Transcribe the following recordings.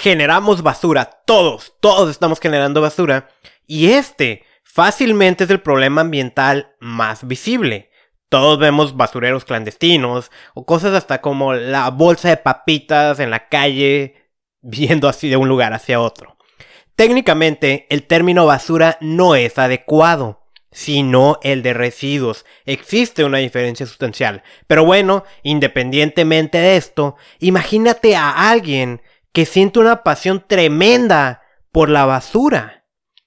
generamos basura, todos, todos estamos generando basura, y este fácilmente es el problema ambiental más visible. Todos vemos basureros clandestinos o cosas hasta como la bolsa de papitas en la calle viendo así de un lugar hacia otro. Técnicamente, el término basura no es adecuado, sino el de residuos. Existe una diferencia sustancial. Pero bueno, independientemente de esto, imagínate a alguien que siente una pasión tremenda por la basura.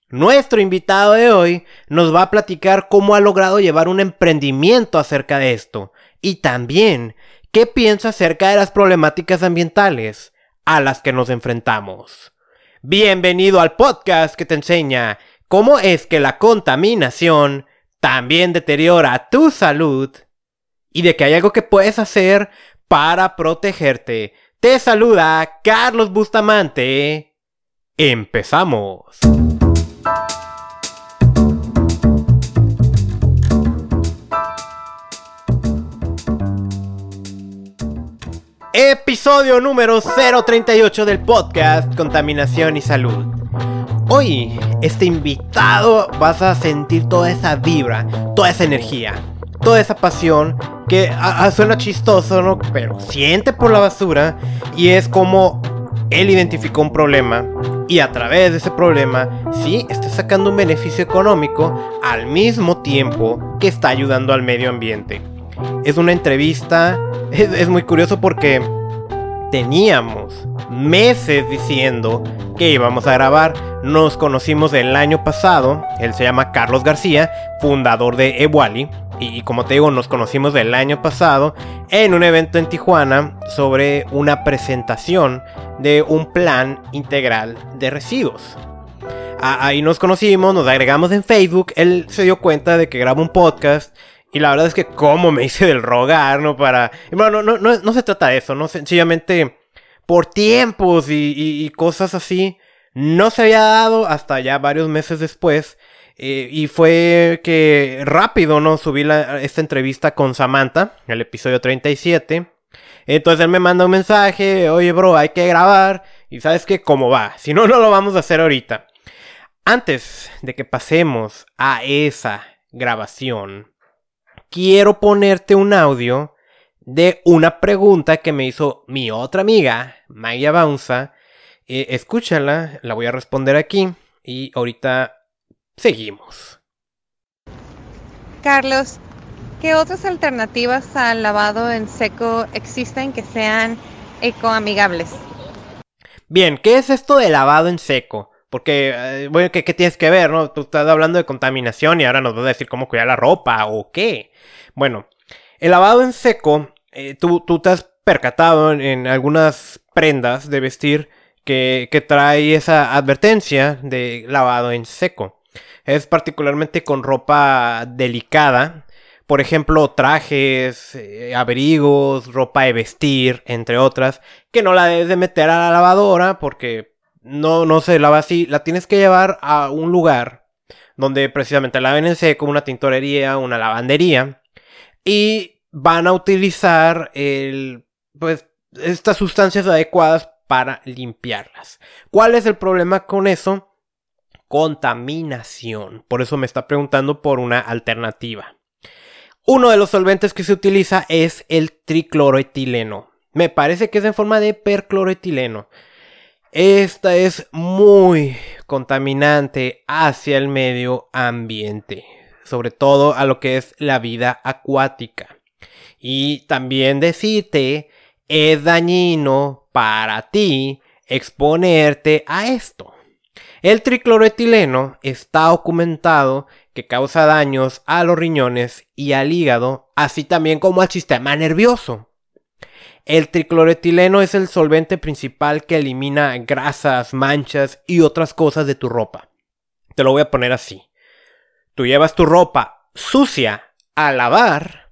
Nuestro invitado de hoy nos va a platicar cómo ha logrado llevar un emprendimiento acerca de esto y también qué piensa acerca de las problemáticas ambientales a las que nos enfrentamos. Bienvenido al podcast que te enseña cómo es que la contaminación también deteriora tu salud y de que hay algo que puedes hacer para protegerte. Te saluda Carlos Bustamante. Empezamos. Episodio número 038 del podcast Contaminación y Salud. Hoy, este invitado vas a sentir toda esa vibra, toda esa energía, toda esa pasión que suena chistoso, ¿no? Pero siente por la basura y es como él identificó un problema y a través de ese problema sí está sacando un beneficio económico al mismo tiempo que está ayudando al medio ambiente. Es una entrevista es, muy curioso porque teníamos meses diciendo que íbamos a grabar. Nos conocimos el año pasado. Él se llama Carlos García, fundador de Ewali. Y como te digo, nos conocimos el año pasado en un evento en Tijuana sobre una presentación de un plan integral de residuos. Ahí nos conocimos, nos agregamos en Facebook. Él se dio cuenta de que graba un podcast y la verdad es que como me hice del rogar, ¿no? Para... Bueno, no, no, no, se trata de eso, ¿no? Sencillamente por tiempos y, cosas así. No se había dado hasta ya varios meses después. Eh, y fue que rápido, ¿no? Subí esta entrevista con Samantha, el episodio 37. Entonces él me manda un mensaje, oye bro, hay que grabar. Y sabes que, ¿cómo va? Si no, no lo vamos a hacer ahorita. Antes de que pasemos a esa grabación, quiero ponerte un audio de una pregunta que me hizo mi otra amiga, Maya Baunza. Eh, escúchala, la voy a responder aquí y ahorita seguimos. Carlos, ¿qué otras alternativas al lavado en seco existen que sean ecoamigables? Bien, ¿qué es esto de lavado en seco? Porque, eh, bueno, ¿qué, tienes que ver, no? Tú estás hablando de contaminación y ahora nos vas a decir cómo cuidar la ropa o qué. Bueno, el lavado en seco, eh, tú, tú, te has percatado en, algunas prendas de vestir que, que, trae esa advertencia de lavado en seco. Es particularmente con ropa delicada. Por ejemplo, trajes, eh, abrigos, ropa de vestir, entre otras, que no la debes de meter a la lavadora porque no, no se lava así, la tienes que llevar a un lugar donde precisamente la laven en seco, una tintorería, una lavandería, y van a utilizar el, pues, estas sustancias adecuadas para limpiarlas. ¿Cuál es el problema con eso? Contaminación. Por eso me está preguntando por una alternativa. Uno de los solventes que se utiliza es el tricloroetileno. Me parece que es en forma de percloroetileno. Esta es muy contaminante hacia el medio ambiente, sobre todo a lo que es la vida acuática. Y también decirte, es dañino para ti exponerte a esto. El tricloroetileno está documentado que causa daños a los riñones y al hígado, así también como al sistema nervioso. El tricloretileno es el solvente principal que elimina grasas, manchas y otras cosas de tu ropa. Te lo voy a poner así. Tú llevas tu ropa sucia a lavar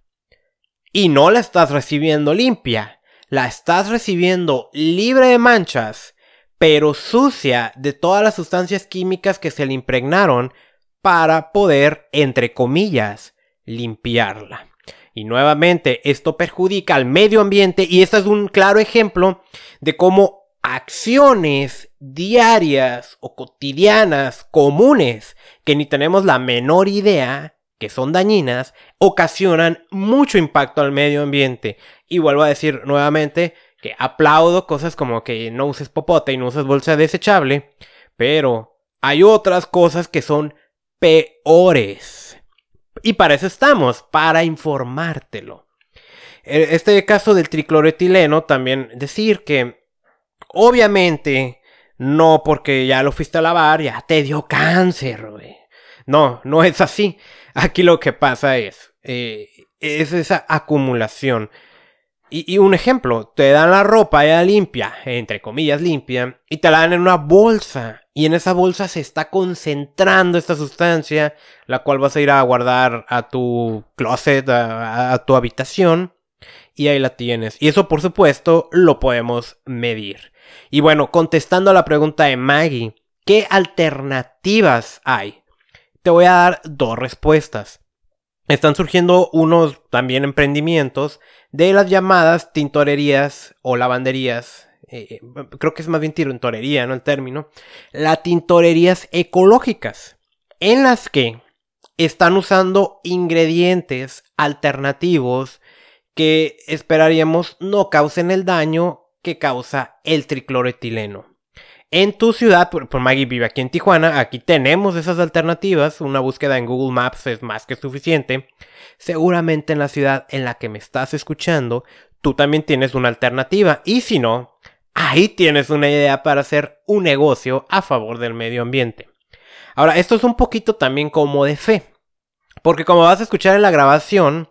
y no la estás recibiendo limpia. La estás recibiendo libre de manchas, pero sucia de todas las sustancias químicas que se le impregnaron para poder, entre comillas, limpiarla. Y nuevamente, esto perjudica al medio ambiente y este es un claro ejemplo de cómo acciones diarias o cotidianas comunes que ni tenemos la menor idea que son dañinas, ocasionan mucho impacto al medio ambiente. Y vuelvo a decir nuevamente que aplaudo cosas como que no uses popote y no uses bolsa desechable, pero hay otras cosas que son peores. Y para eso estamos, para informártelo. E, este caso del tricloretileno, también decir que obviamente no porque ya lo fuiste a lavar, ya te dio cáncer, No, no es así. Aquí lo que pasa es, eh, es esa acumulación. Y, un ejemplo, te dan la ropa ya limpia, entre comillas limpia, y te la dan en una bolsa. Y en esa bolsa se está concentrando esta sustancia, la cual vas a ir a guardar a tu closet, a tu habitación. Y ahí la tienes. Y eso, por supuesto, lo podemos medir. Y bueno, contestando a la pregunta de Maggie, ¿qué alternativas hay? Te voy a dar dos respuestas. Están surgiendo unos también emprendimientos de las llamadas tintorerías o lavanderías. Eh, creo que es más bien tintorería, ¿no? El término. Las tintorerías ecológicas. En las que están usando ingredientes alternativos que esperaríamos no causen el daño que causa el tricloretileno. En tu ciudad, por, Maggie vive aquí en Tijuana, aquí tenemos esas alternativas, una búsqueda en Google Maps es más que suficiente. Seguramente en la ciudad en la que me estás escuchando, tú también tienes una alternativa y si no, ahí tienes una idea para hacer un negocio a favor del medio ambiente. Ahora, esto es un poquito también como de fe, porque como vas a escuchar en la grabación,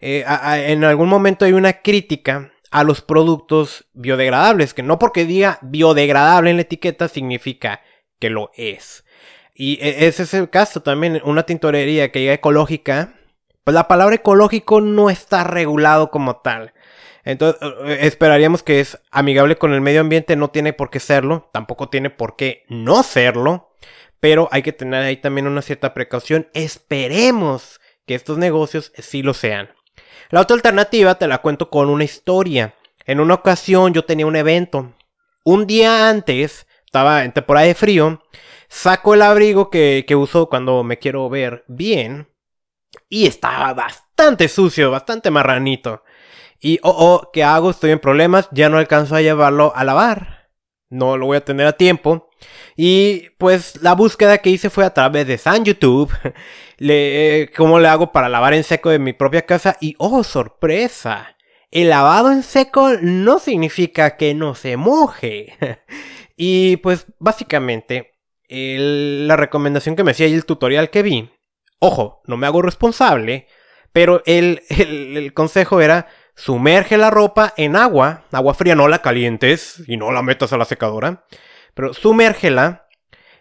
eh, en algún momento hay una crítica a los productos biodegradables, que no porque diga biodegradable en la etiqueta significa que lo es. Y e, ese es el caso también, una tintorería que diga ecológica, pues la palabra ecológico no está regulado como tal. Entonces, eh, esperaríamos que es amigable con el medio ambiente, no tiene por qué serlo, tampoco tiene por qué no serlo, pero hay que tener ahí también una cierta precaución. Esperemos que estos negocios sí lo sean. La otra alternativa te la cuento con una historia. En una ocasión yo tenía un evento. Un día antes, estaba en temporada de frío, saco el abrigo que, uso cuando me quiero ver bien. Y estaba bastante sucio, bastante marranito. Y, oh, oh, ¿qué hago? Estoy en problemas, ya no alcanzo a llevarlo a lavar. No lo voy a tener a tiempo. Y pues la búsqueda que hice fue a través de San YouTube. le, ¿Cómo le hago para lavar en seco de mi propia casa? Y oh, sorpresa. El lavado en seco no significa que no se moje. y pues básicamente la recomendación que me hacía y el tutorial que vi. Ojo, no me hago responsable. Pero el, el consejo era sumerge la ropa en agua, agua fría, no la calientes y no la metas a la secadora. Pero sumérgela,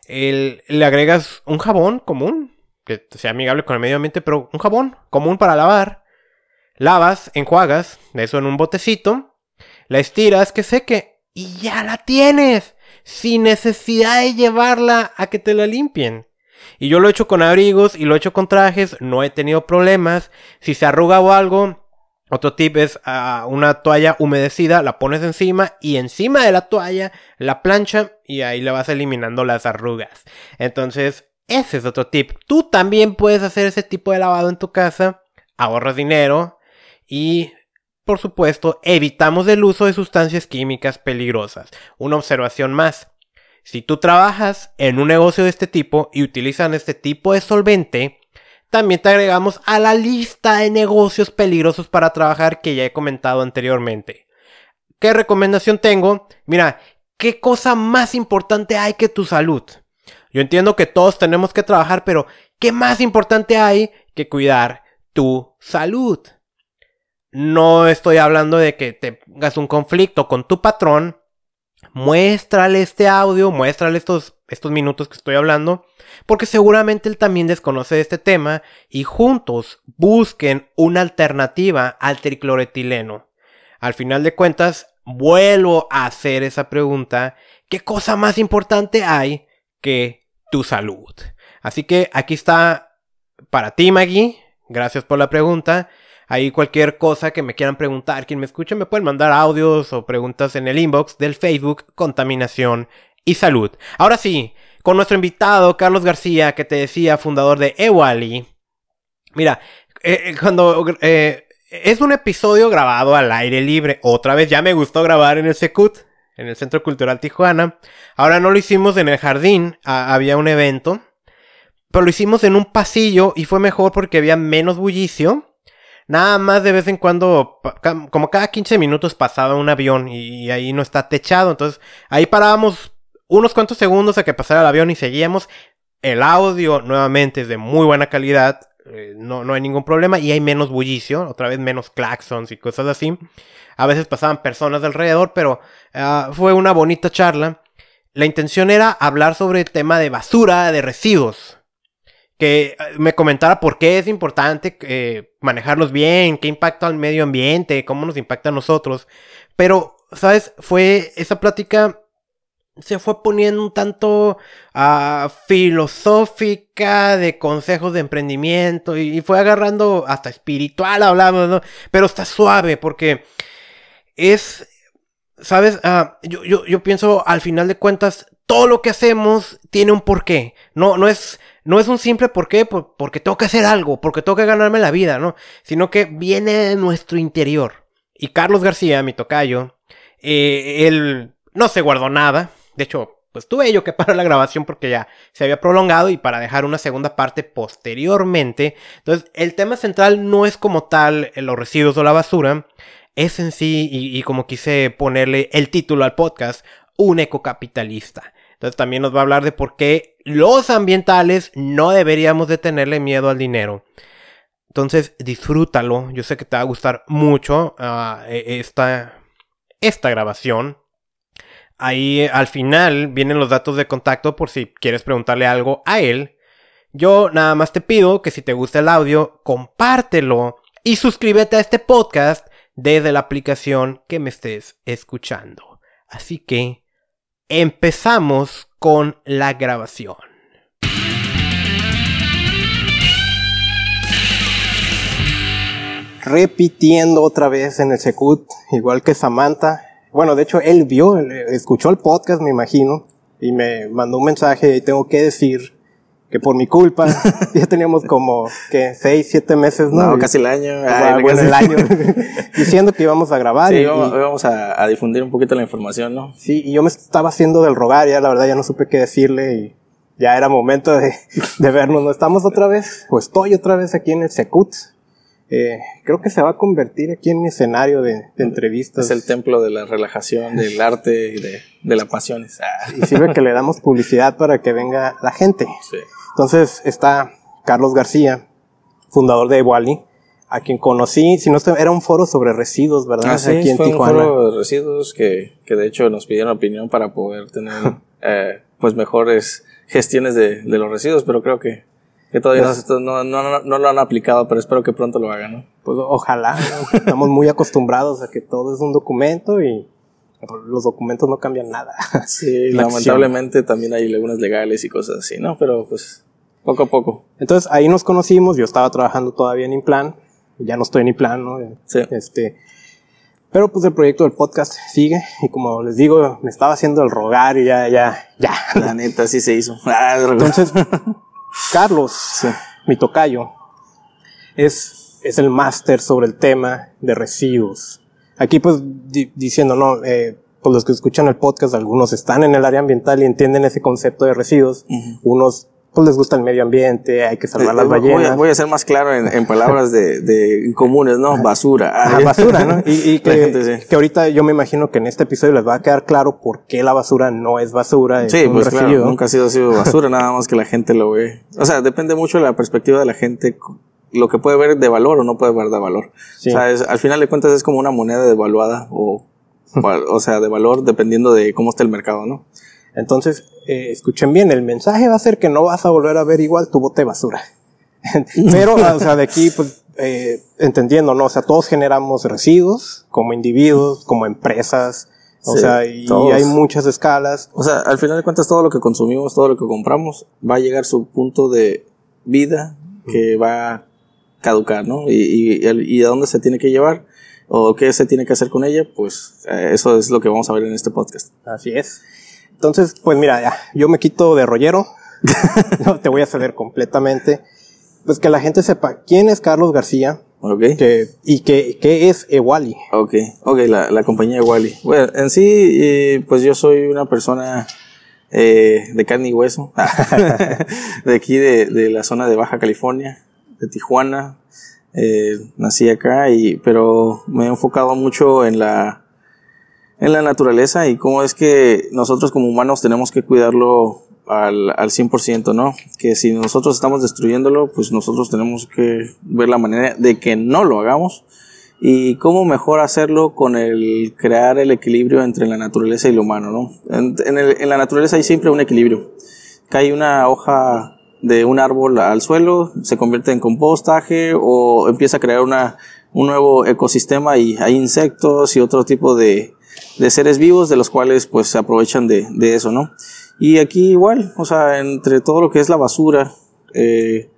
le agregas un jabón común, que sea amigable con el medio ambiente, pero un jabón común para lavar. Lavas, enjuagas, eso en un botecito, la estiras que seque y ya la tienes, sin necesidad de llevarla a que te la limpien. Y yo lo he hecho con abrigos y lo he hecho con trajes, no he tenido problemas. Si se arruga o algo, otro tip es ah, una toalla humedecida, la pones encima y encima de la toalla la plancha y ahí le vas eliminando las arrugas. Entonces, ese es otro tip. Tú también puedes hacer ese tipo de lavado en tu casa, ahorras dinero y, por supuesto, evitamos el uso de sustancias químicas peligrosas. Una observación más. Si tú trabajas en un negocio de este tipo y utilizan este tipo de solvente, también te agregamos a la lista de negocios peligrosos para trabajar que ya he comentado anteriormente. ¿Qué recomendación tengo? Mira, ¿qué cosa más importante hay que tu salud? Yo entiendo que todos tenemos que trabajar, pero ¿qué más importante hay que cuidar tu salud? No estoy hablando de que tengas un conflicto con tu patrón. Muéstrale este audio, muéstrale estos, estos minutos que estoy hablando porque seguramente él también desconoce este tema y juntos busquen una alternativa al tricloretileno. Al final de cuentas, vuelvo a hacer esa pregunta, ¿qué cosa más importante hay que tu salud? Así que aquí está para ti, Maggie, gracias por la pregunta. Ahí cualquier cosa que me quieran preguntar, quien me escuche, me pueden mandar audios o preguntas en el inbox del Facebook Contaminación y Salud. Ahora sí, con nuestro invitado Carlos García, que te decía, fundador de Ewali. Mira, eh, eh, cuando eh, es un episodio grabado al aire libre, otra vez ya me gustó grabar en el Secut, en el Centro Cultural Tijuana. Ahora no lo hicimos en el jardín, había un evento, pero lo hicimos en un pasillo y fue mejor porque había menos bullicio Nada más de vez en cuando, como cada 15 minutos pasaba un avión y ahí no está techado. Entonces ahí parábamos unos cuantos segundos a que pasara el avión y seguíamos. El audio nuevamente es de muy buena calidad. Eh, no, no hay ningún problema y hay menos bullicio, otra vez menos claxons y cosas así. A veces pasaban personas alrededor, pero ah, fue una bonita charla. La intención era hablar sobre el tema de basura, de residuos que eh, me comentara por qué es importante eh, manejarlos bien, qué impacta al medio ambiente, cómo nos impacta a nosotros. Pero, ¿sabes? Fue esa plática se fue poniendo un tanto uh, filosófica de consejos de emprendimiento y, fue agarrando hasta espiritual, hablamos, ¿no? Pero está suave porque es, ¿sabes? Uh, yo, yo, pienso al final de cuentas, todo lo que hacemos tiene un porqué. No, no es no es un simple por qué, porque tengo que hacer algo, porque tengo que ganarme la vida, ¿no? Sino que viene de nuestro interior. Y Carlos García, mi tocayo, eh, él no se guardó nada. De hecho, pues tuve yo que parar la grabación porque ya se había prolongado y para dejar una segunda parte posteriormente. Entonces, el tema central no es como tal los residuos o la basura. Es en sí, y, como quise ponerle el título al podcast, un ecocapitalista. Entonces también nos va a hablar de por qué los ambientales no deberíamos de tenerle miedo al dinero. Entonces disfrútalo. Yo sé que te va a gustar mucho ah, e, esta, esta grabación. Ahí al final vienen los datos de contacto por si quieres preguntarle algo a él. Yo nada más te pido que si te gusta el audio, compártelo y suscríbete a este podcast desde la aplicación que me estés escuchando. Así que empezamos con la grabación. Repitiendo otra vez en el Secut, igual que Samantha. Bueno, de hecho, él vio, escuchó el podcast, me imagino, y me mandó un mensaje y tengo que decir que por mi culpa ya teníamos como que seis, siete meses, ¿no? No, casi el año. bueno, el año. diciendo que íbamos a grabar. Sí, y, íbamos a, a, difundir un poquito la información, ¿no? Sí, y yo me estaba haciendo del rogar, ya la verdad ya no supe qué decirle y ya era momento de, de vernos. ¿No estamos otra vez? O estoy otra vez aquí en el Secut. Eh, creo que se va a convertir aquí en mi escenario de, de, entrevistas. Es el templo de la relajación, del arte y de, de las pasiones. Y sirve que le damos publicidad para que venga la gente. Sí. Entonces está Carlos García, fundador de Wally, a quien conocí, si no era un foro sobre residuos, ¿verdad? Ah, sí, Aquí en fue un foro de residuos que, que de hecho nos pidieron opinión para poder tener eh, pues mejores gestiones de, de, los residuos, pero creo que, que todavía pues no, no, no, no, lo han aplicado, pero espero que pronto lo hagan, ¿no? Pues ojalá, estamos muy acostumbrados a que todo es un documento y los documentos no cambian nada. Sí, lamentablemente también hay lagunas legales y cosas así, ¿no? Pero pues poco a poco. Entonces ahí nos conocimos, yo estaba trabajando todavía en Implan, ya no estoy en Implan, ¿no? Sí. Este, pero pues el proyecto del podcast sigue y como les digo, me estaba haciendo el rogar y ya, ya, ya. La neta, sí se hizo. Entonces, Carlos, mi tocayo, es, es el máster sobre el tema de residuos. Aquí pues diciendo, no, eh, pues los que escuchan el podcast, algunos están en el área ambiental y entienden ese concepto de residuos, unos pues les gusta el medio ambiente, hay que salvar eh, las ballenas. Voy a, ser más claro en, palabras de, de, comunes, ¿no? Basura. Ah, basura, ¿no? Y, que, que, ahorita yo me imagino que en este episodio les va a quedar claro por qué la basura no es basura. sí, pues claro, nunca ha sido, sido basura, nada más que la gente lo ve. O sea, depende mucho de la perspectiva de la gente lo que puede ver de valor o no puede ver de valor. O sea, al final de cuentas es como una moneda devaluada o, o sea, de valor dependiendo de cómo está el mercado, ¿no? Entonces, eh, escuchen bien, el mensaje va a ser que no vas a volver a ver igual tu bote de basura. Pero, o sea, de aquí, pues, eh, entendiendo, ¿no? O sea, todos generamos residuos como individuos, como empresas, o sea, y hay muchas escalas. O sea, al final de cuentas, todo lo que consumimos, todo lo que compramos, va a llegar a su punto de vida que va caducar, ¿no? Y, y, a dónde se tiene que llevar o qué se tiene que hacer con ella, pues eh, eso es lo que vamos a ver en este podcast. Así es. Entonces, pues mira, ya, yo me quito de rollero, no, te voy a ceder completamente. Pues que la gente sepa quién es Carlos García, Okay. Que, ¿Y qué, qué es Ewali? Ok, ok, la, la compañía Ewali. Bueno, en sí, eh, pues yo soy una persona eh, de carne y hueso, de aquí de, de, la zona de Baja California, de Tijuana. Eh, nací acá, y, pero me he enfocado mucho en la, en la naturaleza y cómo es que nosotros como humanos tenemos que cuidarlo al, al 100%, ¿no? Que si nosotros estamos destruyéndolo, pues nosotros tenemos que ver la manera de que no lo hagamos y cómo mejor hacerlo con el crear el equilibrio entre la naturaleza y lo humano, ¿no? En, en, el, en la naturaleza hay siempre un equilibrio. Cae una hoja de un árbol al suelo, se convierte en compostaje o empieza a crear una, un nuevo ecosistema y hay insectos y otro tipo de, de seres vivos de los cuales pues se aprovechan de, de eso, ¿no? Y aquí igual, o sea, entre todo lo que es la basura, eh,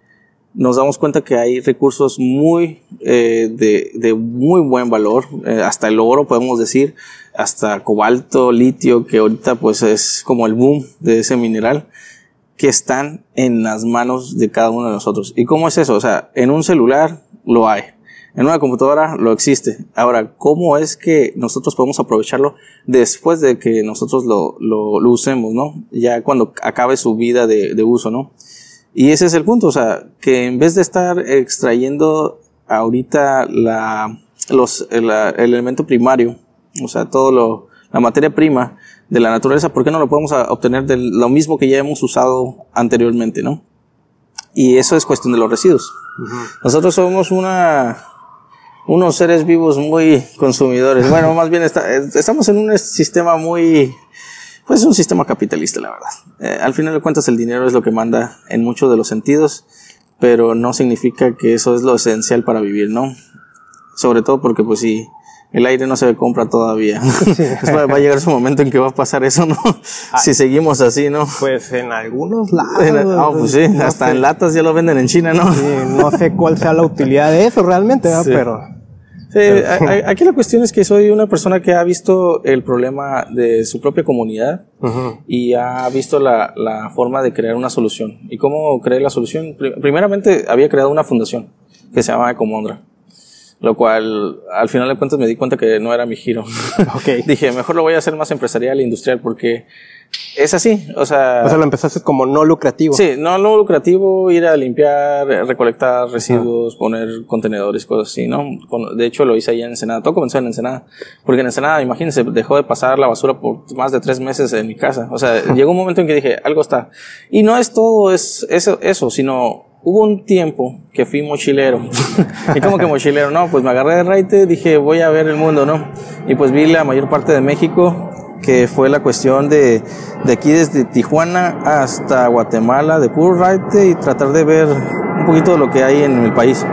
nos damos cuenta que hay recursos muy eh, de, de, muy buen valor, eh, hasta el oro podemos decir, hasta cobalto, litio, que ahorita pues es como el boom de ese mineral, que están en las manos de cada uno de nosotros. ¿Y cómo es eso? O sea, en un celular lo hay, en una computadora lo existe. Ahora, ¿cómo es que nosotros podemos aprovecharlo después de que nosotros lo, lo, lo usemos, ¿no? Ya cuando acabe su vida de, de, uso, ¿no? Y ese es el punto, o sea, que en vez de estar extrayendo ahorita la, los, el, el elemento primario, o sea, todo lo, la materia prima de la naturaleza, ¿por qué no lo podemos obtener de lo mismo que ya hemos usado anteriormente, ¿no? Y eso es cuestión de los residuos. Nosotros somos una, unos seres vivos muy consumidores. Bueno, más bien estamos en un sistema muy, pues es un sistema capitalista, la verdad. Eh, al final de cuentas el dinero es lo que manda en muchos de los sentidos, pero no significa que eso es lo esencial para vivir, ¿no? Sobre todo porque pues si el aire no se compra todavía. va a llegar su momento en que va a pasar eso, ¿no? Ah. si seguimos así, ¿no? Pues en algunos lados. Ah, pues sí, hasta en latas ya lo venden en China, ¿no? Sí, no sé cuál sea la utilidad de eso realmente, ¿no? pero Sí, aquí la cuestión es que soy una persona que ha visto el problema de su propia comunidad y ha visto la, la, forma de crear una solución. ¿Y cómo creé la solución? Primeramente había creado una fundación que se llama Ecomondra. Lo cual, al final de cuentas, me di cuenta que no era mi giro. Okay. Dije, mejor lo voy a hacer más empresarial e industrial porque es así, o sea... O sea, lo empezaste como no lucrativo. Sí, no, no lucrativo, ir a limpiar, recolectar residuos, poner contenedores, cosas así, ¿no? De hecho, lo hice allá en Ensenada. Todo comenzó en Ensenada. Porque en Ensenada, imagínense, dejó de pasar la basura por más de tres meses en mi casa. O sea, llegó un momento en que dije, algo está. Y no es todo es eso, eso sino hubo un tiempo que fui mochilero. y como que mochilero, no, pues me agarré de raite, dije, voy a ver el mundo, ¿no? Y pues vi la mayor parte de México que fue la cuestión de, de aquí desde Tijuana hasta Guatemala, de puro raite y tratar de ver un poquito de lo que hay en el país.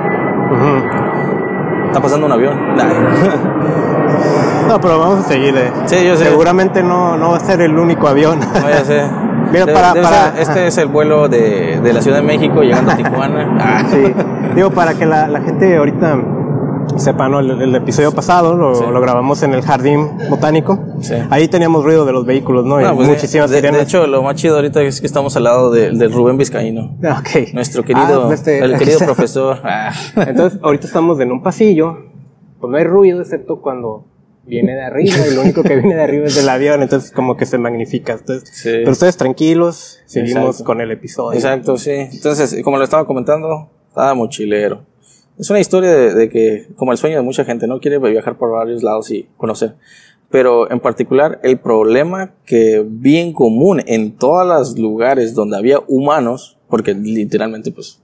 Está pasando un avión. no, pero vamos a seguir. Eh. Sí, yo sé. Seguramente no, no va a ser el único avión. no, ya sé. Mira, para, para... este es el vuelo de, de, la Ciudad de México llegando a Tijuana. Ah. Sí. Digo, para que la, la gente ahorita sepan, ¿no? el, episodio pasado lo, lo, grabamos en el jardín botánico. Ahí teníamos ruido de los vehículos, ¿no? y pues muchísimas de, de, hecho, lo más chido ahorita es que estamos al lado del de Rubén Vizcaíno. Okay. Nuestro querido, ah, este, el querido profesor. Entonces, ahorita estamos en un pasillo, pues no hay ruido excepto cuando viene de arriba y lo único que viene de arriba es del avión, entonces como que se magnifica. Entonces, Pero ustedes tranquilos, seguimos con el episodio. Exacto, sí. Entonces, como lo estaba comentando, estaba mochilero. Es una historia de, que, como el sueño de mucha gente, ¿no? Quiere viajar por varios lados y conocer. Pero en particular, el problema que vi en común en todos los lugares donde había humanos, porque literalmente, pues,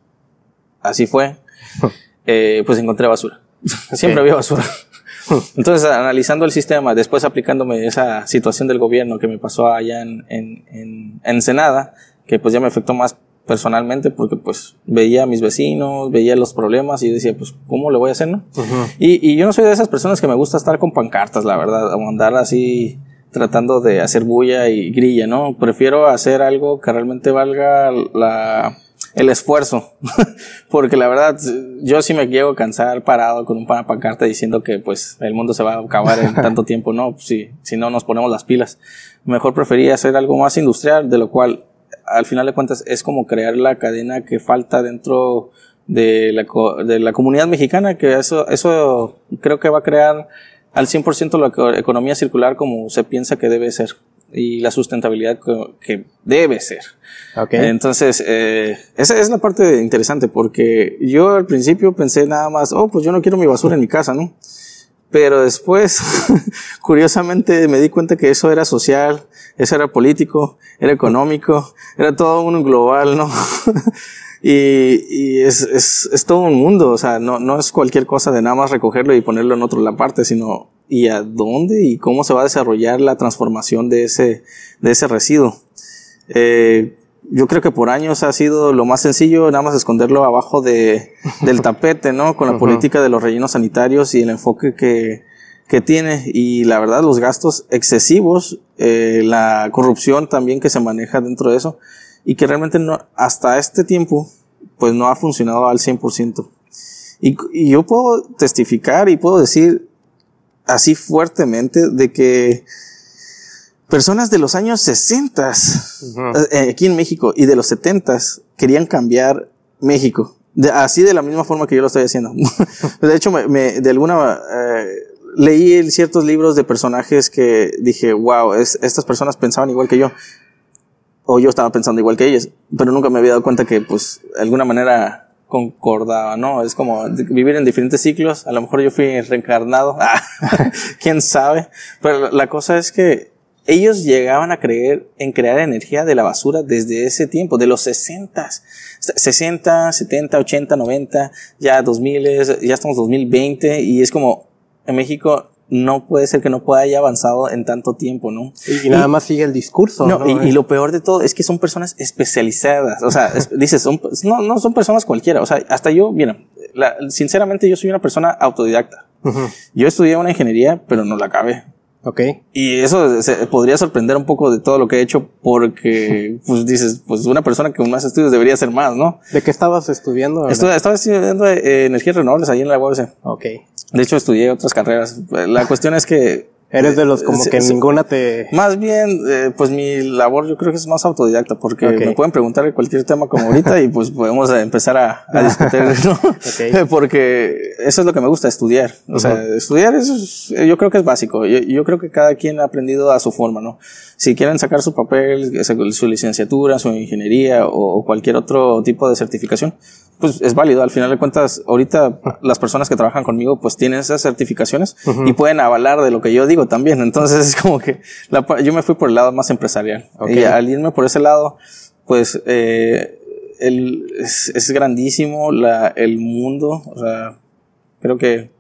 así fue, eh, pues encontré basura. Siempre había basura. Entonces, analizando el sistema, después aplicándome esa situación del gobierno que me pasó allá en, en, en Ensenada, que pues ya me afectó más personalmente porque pues veía a mis vecinos, veía los problemas y decía pues ¿cómo le voy a hacer no? y, y, yo no soy de esas personas que me gusta estar con pancartas, la verdad, o andar así tratando de hacer bulla y grilla, ¿no? Prefiero hacer algo que realmente valga la, el esfuerzo. Porque la verdad, yo sí me llego a cansar parado con un pancarta diciendo que pues el mundo se va a acabar en tanto tiempo. No, si, si no nos ponemos las pilas. Mejor prefería hacer algo más industrial, de lo cual al final de cuentas es como crear la cadena que falta dentro de la, de la comunidad mexicana, que eso, eso creo que va a crear al 100% la economía circular como se piensa que debe ser y la sustentabilidad que, debe ser. Okay. Entonces, eh, esa es la parte interesante porque yo al principio pensé nada más, oh, pues yo no quiero mi basura en mi casa, ¿no? Pero después, curiosamente, me di cuenta que eso era social, eso era político, era económico, era todo un global, ¿no? y, y es, es, es, todo un mundo, o sea, no, no es cualquier cosa de nada más recogerlo y ponerlo en otra parte, sino y a dónde y cómo se va a desarrollar la transformación de ese, de ese residuo. Eh, yo creo que por años ha sido lo más sencillo, nada más esconderlo abajo de, del tapete, ¿no? Con la política de los rellenos sanitarios y el enfoque que, que tiene. Y la verdad, los gastos excesivos, eh, la corrupción también que se maneja dentro de eso, y que realmente no, hasta este tiempo, pues no ha funcionado al 100%. Y, y yo puedo testificar y puedo decir así fuertemente de que personas de los años 60 eh, aquí en México y de los 70 querían cambiar México. así de la misma forma que yo lo estoy haciendo. de hecho, me, de alguna eh, leí ciertos libros de personajes que dije, wow, estas personas pensaban igual que yo. O yo estaba pensando igual que ellos, pero nunca me había dado cuenta que, pues, de alguna manera concordaba, ¿no? Es como vivir en diferentes ciclos. A lo mejor yo fui reencarnado, quién sabe. Pero la cosa es que ellos llegaban a creer en crear energía de la basura desde ese tiempo, de los 60, 60, 70, 80, 90, ya 2000, ya estamos 2020 y es como en México no puede ser que no pueda haya avanzado en tanto tiempo, ¿no? Y, nada más sigue el discurso. No, Y, lo peor de todo es que son personas especializadas. O sea, dices, son, no, no son personas cualquiera. O sea, hasta yo, mira, sinceramente yo soy una persona autodidacta. Yo estudié una ingeniería, pero no la acabé. Ok. Y eso se, podría sorprender un poco de todo lo que he hecho porque, pues dices, pues una persona con más estudios debería ser más, ¿no? ¿De qué estabas estudiando? estaba estudiando eh, energías renovables ahí en la UABC. Ok. De hecho, estudié otras carreras. La cuestión es que Eres de los como que ninguna te... Más bien, eh, pues mi labor yo creo que es más autodidacta porque me pueden preguntar de cualquier tema como ahorita y pues podemos empezar a, a discutir, ¿no? Porque eso es lo que me gusta, estudiar. O sea, estudiar eso yo creo que es básico. Yo, yo, creo que cada quien ha aprendido a su forma, ¿no? Si quieren sacar su papel, su licenciatura, su ingeniería o cualquier otro tipo de certificación, pues es válido. Al final de cuentas, ahorita las personas que trabajan conmigo pues tienen esas certificaciones y pueden avalar de lo que yo digo también. Entonces es como que yo me fui por el lado más empresarial. Y al irme por ese lado, pues eh, el, es, es, grandísimo la, el mundo. O sea, creo que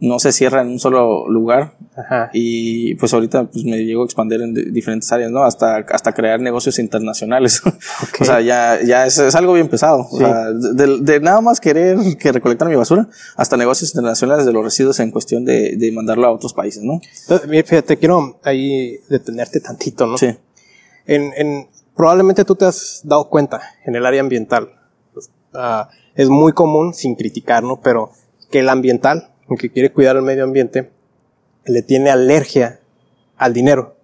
no se cierra en un solo lugar. Ajá. Y pues ahorita pues me llego a expandir en diferentes áreas, ¿no? Hasta, hasta crear negocios internacionales. o sea, ya, ya es, es algo bien pesado. O sea, de, de, nada más querer que recolectar mi basura hasta negocios internacionales de los residuos en cuestión de, de mandarlo a otros países, ¿no? Entonces, fíjate, quiero ahí detenerte tantito, ¿no? Sí. En, en, probablemente tú te has dado cuenta en el área ambiental. Pues, uh, es muy común, sin criticar, ¿no? Pero que el ambiental que quiere cuidar el medio ambiente, le tiene alergia al dinero.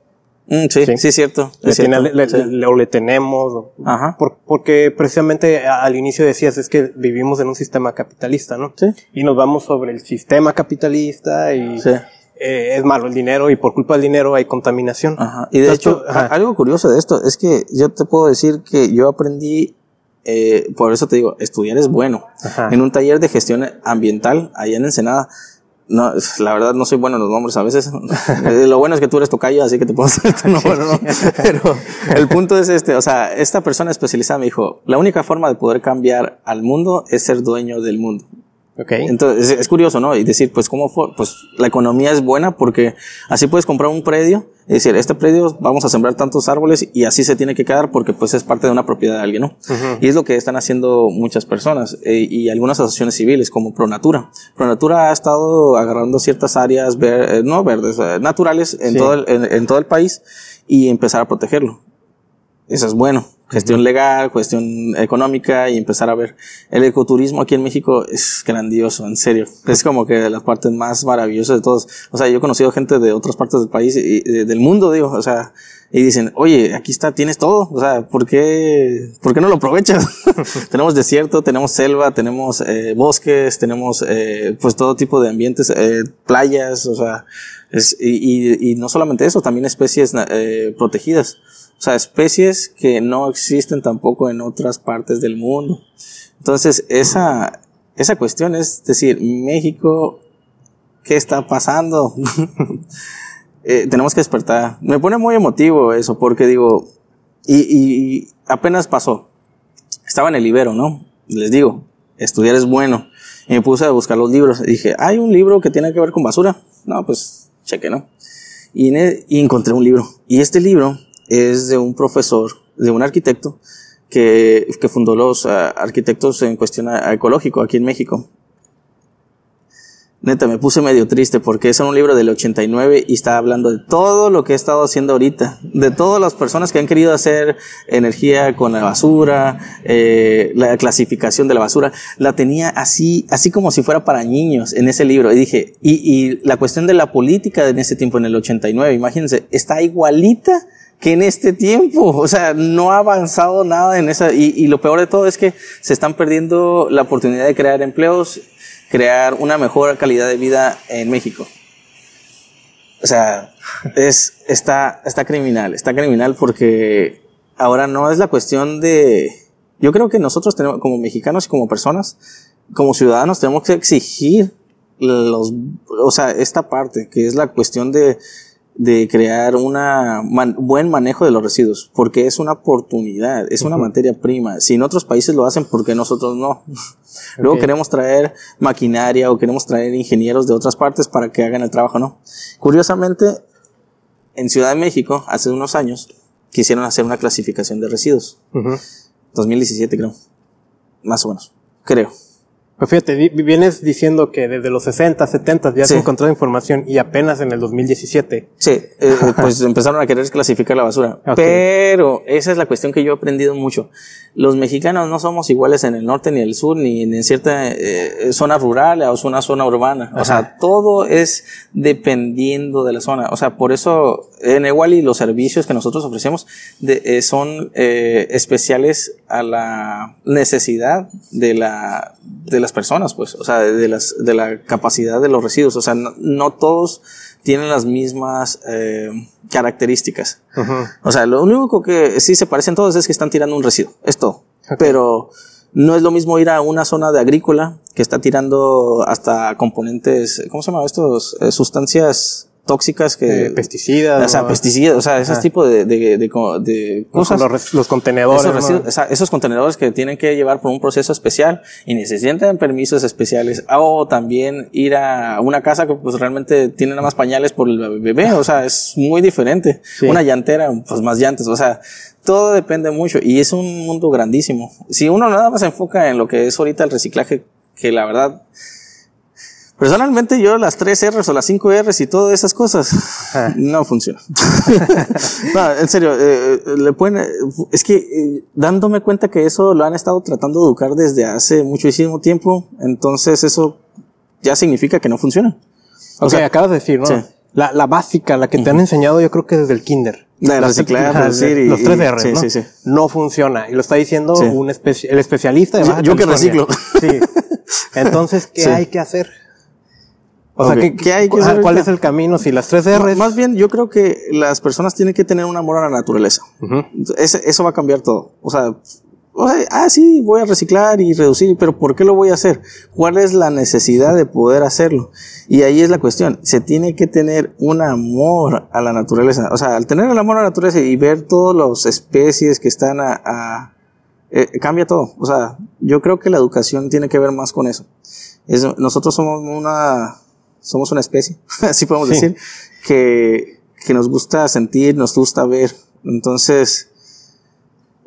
Mm, sí, sí, es cierto. Le, tiene, le, o le tenemos, Ajá. porque precisamente al inicio decías es que vivimos en un sistema capitalista, ¿no? Sí. Y nos vamos sobre el sistema capitalista y eh, es malo el dinero y por culpa del dinero hay contaminación. Ajá. Y de hecho, algo curioso de esto es que yo te puedo decir que yo aprendí eh, por eso te digo, estudiar es bueno. En un taller de gestión ambiental, allá en Ensenada, no, la verdad no soy bueno en los nombres a veces. Eh, lo bueno es que tú eres tocayo, así que te puedo hacer este nombre, ¿no? Pero el punto es este, o sea, esta persona especializada me dijo, la única forma de poder cambiar al mundo es ser dueño del mundo. Okay. Entonces, es, curioso, ¿no? Y decir, pues, ¿cómo fue? Pues la economía es buena porque así puedes comprar un predio y decir, este predio vamos a sembrar tantos árboles y así se tiene que quedar porque pues es parte de una propiedad de alguien, ¿no? Y es lo que están haciendo muchas personas eh, y algunas asociaciones civiles como Pronatura. Pronatura ha estado agarrando ciertas áreas, ver, eh, no verdes, eh, naturales en, todo el, en, todo el país y empezar a protegerlo. Eso es bueno. Gestión legal, cuestión económica y empezar a ver. El ecoturismo aquí en México es grandioso, en serio. Es como que de las partes más maravillosas de todos. O sea, yo he conocido gente de otras partes del país y del mundo, digo, o sea, y dicen, oye, aquí está, tienes todo, o sea, ¿por qué, ¿por qué no lo aprovechas? tenemos desierto, tenemos selva, tenemos eh, bosques, tenemos eh, pues todo tipo de ambientes, eh, playas, o sea, es, y, y, no solamente eso, también especies eh, protegidas, o sea, especies que no existen tampoco en otras partes del mundo. Entonces, esa, esa cuestión es decir, México, ¿qué está pasando? Eh, tenemos que despertar. Me pone muy emotivo eso, porque digo, y, y, apenas pasó. Estaba en el Ibero, ¿no? Les digo, estudiar es bueno. Y me puse a buscar los libros. Y dije, ¿hay un libro que tiene que ver con basura? No, pues, cheque, ¿no? Y, y encontré un libro. Y este libro es de un profesor, de un arquitecto, que, que fundó los uh, arquitectos en cuestión ecológico aquí en México neta, me puse medio triste porque es un libro del 89 y está hablando de todo lo que he estado haciendo ahorita, de todas las personas que han querido hacer energía con la basura, eh, la clasificación de la basura, la tenía así, así como si fuera para niños en ese libro. Y dije, y, y la cuestión de la política en ese tiempo, en el 89, imagínense, está igualita que en este tiempo, o sea, no ha avanzado nada en esa, y, y, lo peor de todo es que se están perdiendo la oportunidad de crear empleos crear una mejor calidad de vida en México. O sea, es, está, está criminal, está criminal porque ahora no es la cuestión de, yo creo que nosotros tenemos, como mexicanos y como personas, como ciudadanos, tenemos que exigir los, o sea, esta parte, que es la cuestión de, de crear un buen manejo de los residuos, porque es una oportunidad, es una materia prima. Si en otros países lo hacen, ¿por qué nosotros no? Luego queremos traer maquinaria o queremos traer ingenieros de otras partes para que hagan el trabajo, ¿no? Curiosamente, en Ciudad de México, hace unos años, quisieron hacer una clasificación de residuos. 2017 creo. Más o menos. Creo. Pues fíjate, vienes diciendo que desde los 60, 70 ya se encontrado información y apenas en el 2017. Sí, eh, eh, pues empezaron a querer clasificar la basura. Pero esa es la cuestión que yo he aprendido mucho. Los mexicanos no somos iguales en el norte ni el sur, ni en cierta eh, zona rural o una zona urbana. O sea, todo es dependiendo de la zona. O sea, por eso en Igual y los servicios que nosotros ofrecemos de, son especiales a la necesidad de la de las personas, pues, o sea, de, las, de la capacidad de los residuos. O sea, no, todos tienen las mismas eh, características. O sea, lo único que sí se parecen todos es que están tirando un residuo. Es todo. Pero no es lo mismo ir a una zona de agrícola que está tirando hasta componentes, ¿cómo se llama estos? Eh, sustancias tóxicas que... Eh, pesticidas. O sea, pesticidas, o sea, esos tipos de, de, de, de, cosas. Los, contenedores. Esos, esos, contenedores que tienen que llevar por un proceso especial y necesitan permisos especiales. O también ir a una casa que pues realmente tiene nada más pañales por el bebé, o sea, es muy diferente. Una llantera, pues más llantas, o sea, todo depende mucho y es un mundo grandísimo. Si uno nada más se enfoca en lo que es ahorita el reciclaje, que la verdad Personalmente yo las 3 R's o las 5 R's y todas esas cosas no funcionan. no, en serio, eh, eh, le pueden, es que eh, dándome cuenta que eso lo han estado tratando de educar desde hace muchísimo tiempo, entonces eso ya significa que no funciona. O sea, acabas de decir, ¿no? La, la básica, la que te han enseñado yo creo que desde el kinder. De reciclar, y, los 3 R's, ¿no? Sí, sí, no funciona. Y lo está diciendo un el especialista de Yo que reciclo. Sí. Entonces, ¿qué hay que hacer? O sea, ¿qué, hay que ¿cuál es el camino? Si las tres R's. Más bien, yo creo que las personas tienen que tener un amor a la naturaleza. eso va a cambiar todo. O sea, ah, sí, voy a reciclar y reducir, pero ¿por qué lo voy a hacer? ¿Cuál es la necesidad de poder hacerlo? Y ahí es la cuestión. Se tiene que tener un amor a la naturaleza. O sea, al tener el amor a la naturaleza y ver todas las especies que están a, eh, cambia todo. O sea, yo creo que la educación tiene que ver más con eso. nosotros somos una somos una especie, así podemos decir, que, que nos gusta sentir, nos gusta ver. Entonces,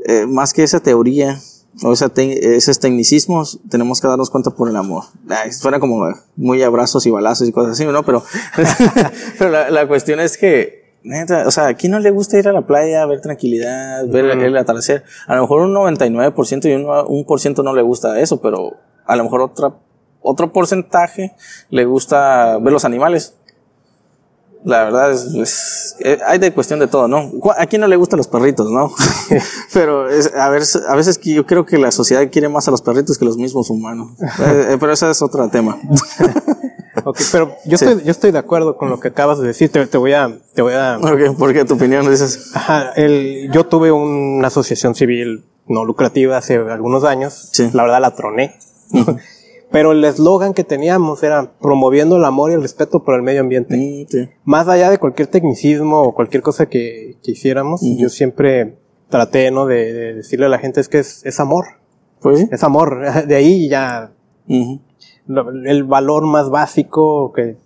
eh, más que esa teoría o esa esos tecnicismos, tenemos que darnos cuenta por el amor. suena como muy abrazos y balazos y cosas así, ¿no? Pero, pero la, la, cuestión es que Neta, o sea, ¿a quién no le gusta ir a la playa, ver tranquilidad, ver el atardecer? A lo mejor un 99% y un, un por ciento no le gusta eso, pero a lo mejor otra, otro porcentaje le gusta ver los animales. La verdad es, eh, hay de cuestión de todo, ¿no? ¿A quién no le gustan los perritos, no? pero es, a, ver, a veces yo creo que la sociedad quiere más a los perritos que los mismos humanos. Eh, eh, pero ese es otro tema. ok, pero yo, estoy, yo estoy de acuerdo con lo que acabas de decir. Te, voy a, te voy a. ¿Por qué tu opinión dices? Ajá, el, yo tuve una asociación civil no lucrativa hace algunos años. Sí. La verdad la troné. Pero el eslogan que teníamos era promoviendo el amor y el respeto por el medio ambiente. Mm, Más allá de cualquier tecnicismo o cualquier cosa que, hiciéramos, yo siempre traté, ¿no? De, decirle a la gente es que es, amor. Pues Es amor. De ahí ya el valor más básico que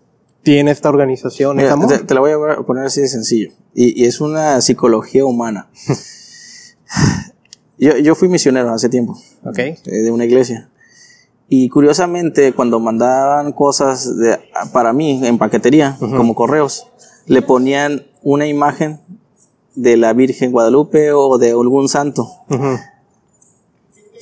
tiene esta organización es amor. Te, lo voy a poner así de sencillo. Y, es una psicología humana. yo, yo fui misionero hace tiempo. Ok. Eh, de una iglesia. Y curiosamente, cuando mandaban cosas de, para mí en paquetería, como correos, le ponían una imagen de la Virgen Guadalupe o de algún santo.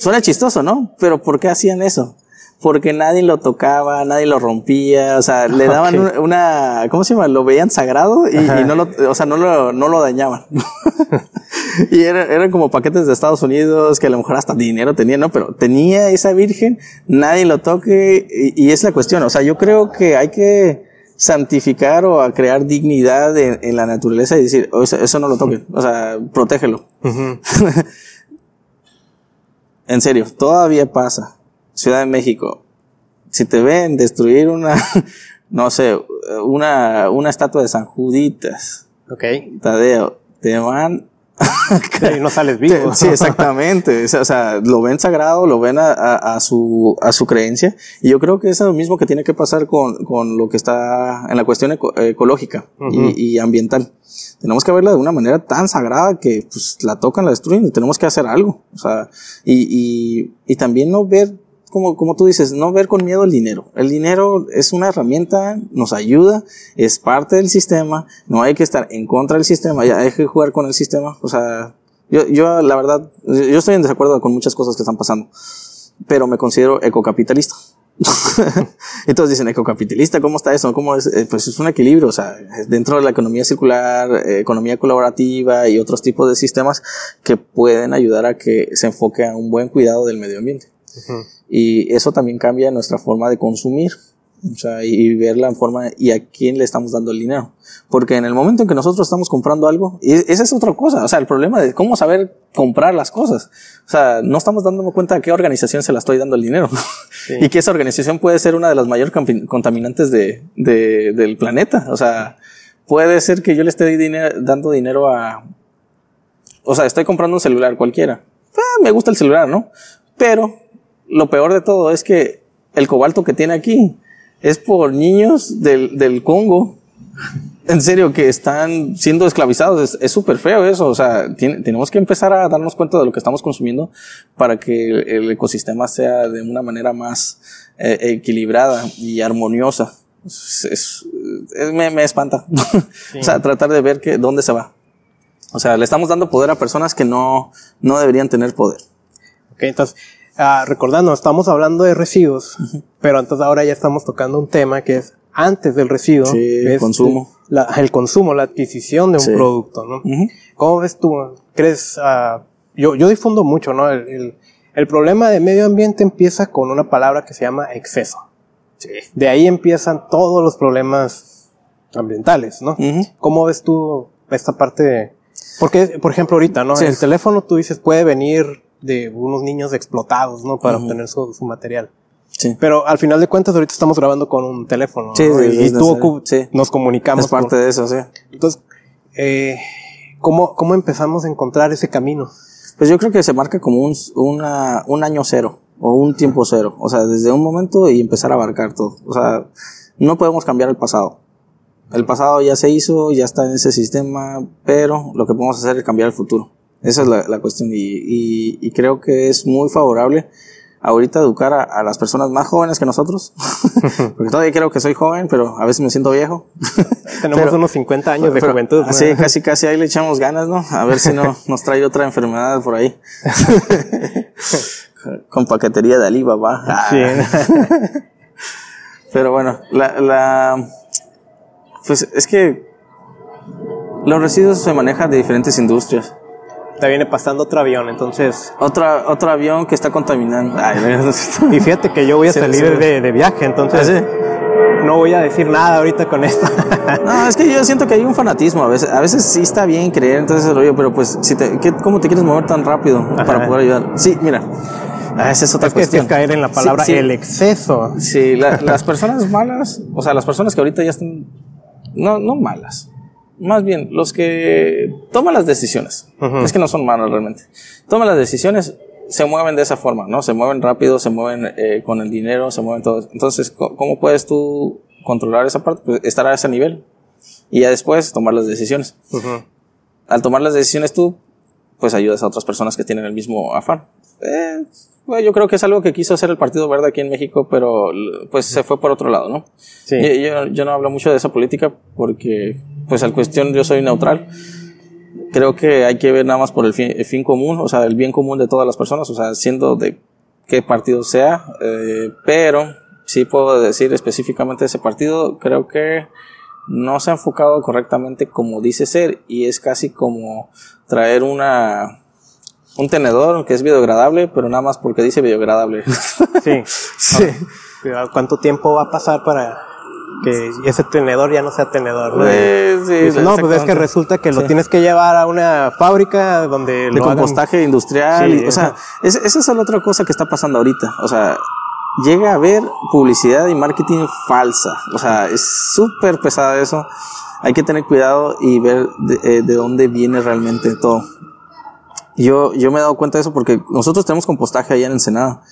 Suena chistoso, ¿no? Pero ¿por qué hacían eso? Porque nadie lo tocaba, nadie lo rompía, o sea, le daban una, ¿cómo se llama? Lo veían sagrado y, y no lo, o sea, no lo, no lo dañaban. y eran como paquetes de Estados Unidos que a lo mejor hasta dinero tenía, ¿no? Pero tenía esa virgen, nadie lo toque y, es la cuestión. O sea, yo creo que hay que santificar o a crear dignidad en, la naturaleza y decir, eso, no lo toquen, o sea, protégelo. en serio, todavía pasa. Ciudad de México, si te ven destruir una, no sé, una, una estatua de San Juditas, okay. Tadeo, te van y no sales vivo. Sí, exactamente. O sea, lo ven sagrado, lo ven a, a, su, a su creencia. Y yo creo que es lo mismo que tiene que pasar con, con lo que está en la cuestión ecológica y, y, ambiental. Tenemos que verla de una manera tan sagrada que pues la tocan, la destruyen y tenemos que hacer algo. O sea, y, y, y también no ver como, como tú dices, no ver con miedo el dinero. El dinero es una herramienta, nos ayuda, es parte del sistema, no hay que estar en contra del sistema, ya hay que jugar con el sistema. O sea, yo, yo la verdad, yo estoy en desacuerdo con muchas cosas que están pasando, pero me considero ecocapitalista. Entonces dicen ecocapitalista, ¿cómo está eso? ¿Cómo es? Eh, pues es un equilibrio, o sea, dentro de la economía circular, eh, economía colaborativa y otros tipos de sistemas que pueden ayudar a que se enfoque a un buen cuidado del medio ambiente. Y eso también cambia nuestra forma de consumir. O sea, y ver la forma y a quién le estamos dando el dinero. Porque en el momento en que nosotros estamos comprando algo, y esa es otra cosa. O sea, el problema de cómo saber comprar las cosas. O sea, no estamos dándonos cuenta a qué organización se la estoy dando el dinero. y que esa organización puede ser una de las mayores contaminantes de, de, del planeta. O sea, puede ser que yo le esté dando dinero a, o sea, estoy comprando un celular cualquiera. Ah, me gusta el celular, ¿no? Pero lo peor de todo es que el cobalto que tiene aquí es por niños del, del Congo. En serio, que están siendo esclavizados. Es súper feo eso. O sea, tenemos que empezar a darnos cuenta de lo que estamos consumiendo para que el, ecosistema sea de una manera más eh, equilibrada y armoniosa. Es, me, me, espanta. o sea, tratar de ver que, dónde se va. O sea, le estamos dando poder a personas que no, no deberían tener poder. Ok, entonces, Ah, recordando, estamos hablando de residuos, pero entonces ahora ya estamos tocando un tema que es antes del residuo. el consumo. el consumo, la adquisición de un producto, ¿no? ¿Cómo ves tú? ¿Crees? Uh, yo, yo difundo mucho, ¿no? El, el, problema de medio ambiente empieza con una palabra que se llama exceso. De ahí empiezan todos los problemas ambientales, ¿no? ¿Cómo ves tú esta parte de... Porque, por ejemplo, ahorita, ¿no? El teléfono, tú dices, puede venir de unos niños explotados, ¿no? Para obtener su, su, material. Sí. Pero al final de cuentas, ahorita estamos grabando con un teléfono. Sí, y, tú nos comunicamos. Es parte de eso, sí. Entonces, eh, ¿cómo, ¿cómo empezamos a encontrar ese camino? Pues yo creo que se marca como un, una, un año cero o un tiempo cero. O sea, desde un momento y empezar a abarcar todo. O sea, no podemos cambiar el pasado. El pasado ya se hizo, ya está en ese sistema, pero lo que podemos hacer es cambiar el futuro. Esa es la, la cuestión y, y, y, creo que es muy favorable ahorita educar a, las personas más jóvenes que nosotros, porque todavía creo que soy joven, pero a veces me siento viejo. Tenemos unos 50 años de juventud. Sí, casi, casi ahí le echamos ganas, ¿no? A ver si no nos trae otra enfermedad por ahí. Con paquetería de Alibaba. Sí. pero bueno, la, la, pues es que los residuos se manejan de diferentes industrias te viene pasando otro avión, entonces... Otra, otro avión que está contaminando. y fíjate que yo voy a salir De, viaje, entonces... ¿Ah, no voy a decir nada ahorita con esto. no, es que yo siento que hay un fanatismo. A veces, a veces sí está bien creer entonces rollo, pero pues, si te, ¿cómo te quieres mover tan rápido para poder ayudar? Sí, mira. Ah, esa es otra cuestión. Que caer en la palabra el exceso. Sí, las personas malas, o sea, las personas que ahorita ya están, no, no malas, más bien los que toman las decisiones, es que no son malos realmente, toman las decisiones, se mueven de esa forma, ¿no? Se mueven rápido, se mueven eh, con el dinero, se mueven todo. Entonces, ¿cómo puedes tú controlar esa parte? Pues estar a ese nivel y ya después tomar las decisiones. Al tomar las decisiones tú, pues ayudas a otras personas que tienen el mismo afán. Eh, yo creo que es algo que quiso hacer el Partido Verde aquí en México, pero pues se fue por otro lado, ¿no? Sí. Yo, yo, no hablo mucho de esa política porque, pues al cuestión yo soy neutral. Creo que hay que ver nada más por el fin, común, o sea, el bien común de todas las personas, o sea, siendo de qué partido sea, eh, pero sí puedo decir específicamente ese partido, creo que no se ha enfocado correctamente como dice ser y es casi como traer una un tenedor que es biodegradable, pero nada más porque dice biodegradable. Sí. sí. ¿Cuánto tiempo va a pasar para que ese tenedor ya no sea tenedor? ¿no? Sí, sí, no, pues es que resulta que lo tienes que llevar a una fábrica donde de compostaje industrial. o sea, esa es la otra cosa que está pasando ahorita. O sea, llega a haber publicidad y marketing falsa. O sea, es súper pesada eso. Hay que tener cuidado y ver de, eh, de dónde viene realmente todo. Yo, yo me he dado cuenta de eso porque nosotros tenemos compostaje allá en Ensenada.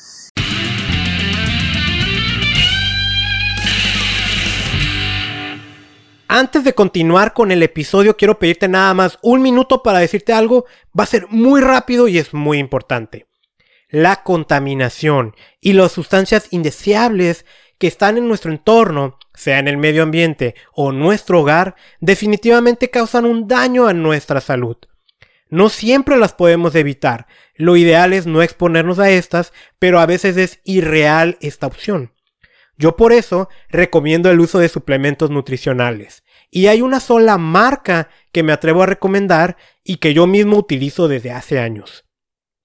Antes de continuar con el episodio, quiero pedirte nada más un minuto para decirte algo. Va a ser muy rápido y es muy importante. La contaminación y las sustancias indeseables que están en nuestro entorno, sea en el medio ambiente o nuestro hogar, definitivamente causan un daño a nuestra salud. No siempre las podemos evitar. Lo ideal es no exponernos a estas, pero a veces es irreal esta opción. Yo por eso recomiendo el uso de suplementos nutricionales. Y hay una sola marca que me atrevo a recomendar y que yo mismo utilizo desde hace años.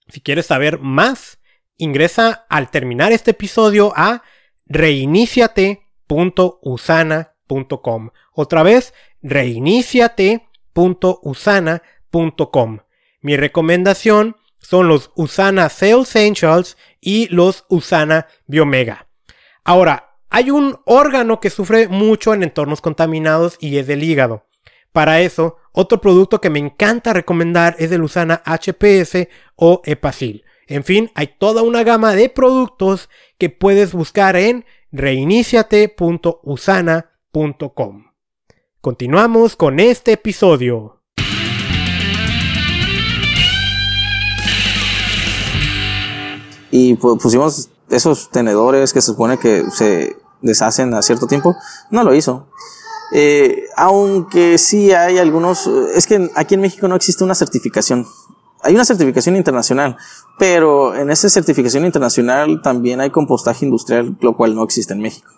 Si quieres saber más, ingresa al terminar este episodio a reiniciate.usana.com. Otra vez, reiniciate.usana.com mi recomendación son los Usana Cell Essentials y los Usana Biomega. Ahora, hay un órgano que sufre mucho en entornos contaminados y es el hígado. Para eso, otro producto que me encanta recomendar es el Usana HPS o Epacil. En fin, hay toda una gama de productos que puedes buscar en reiniciate.usana.com. Continuamos con este episodio. y pusimos esos tenedores que se supone que se deshacen a cierto tiempo, no lo hizo. Eh, aunque sí hay algunos, es que aquí en México no existe una certificación. Hay una certificación internacional, pero en esa certificación internacional también hay compostaje industrial, lo cual no existe en México.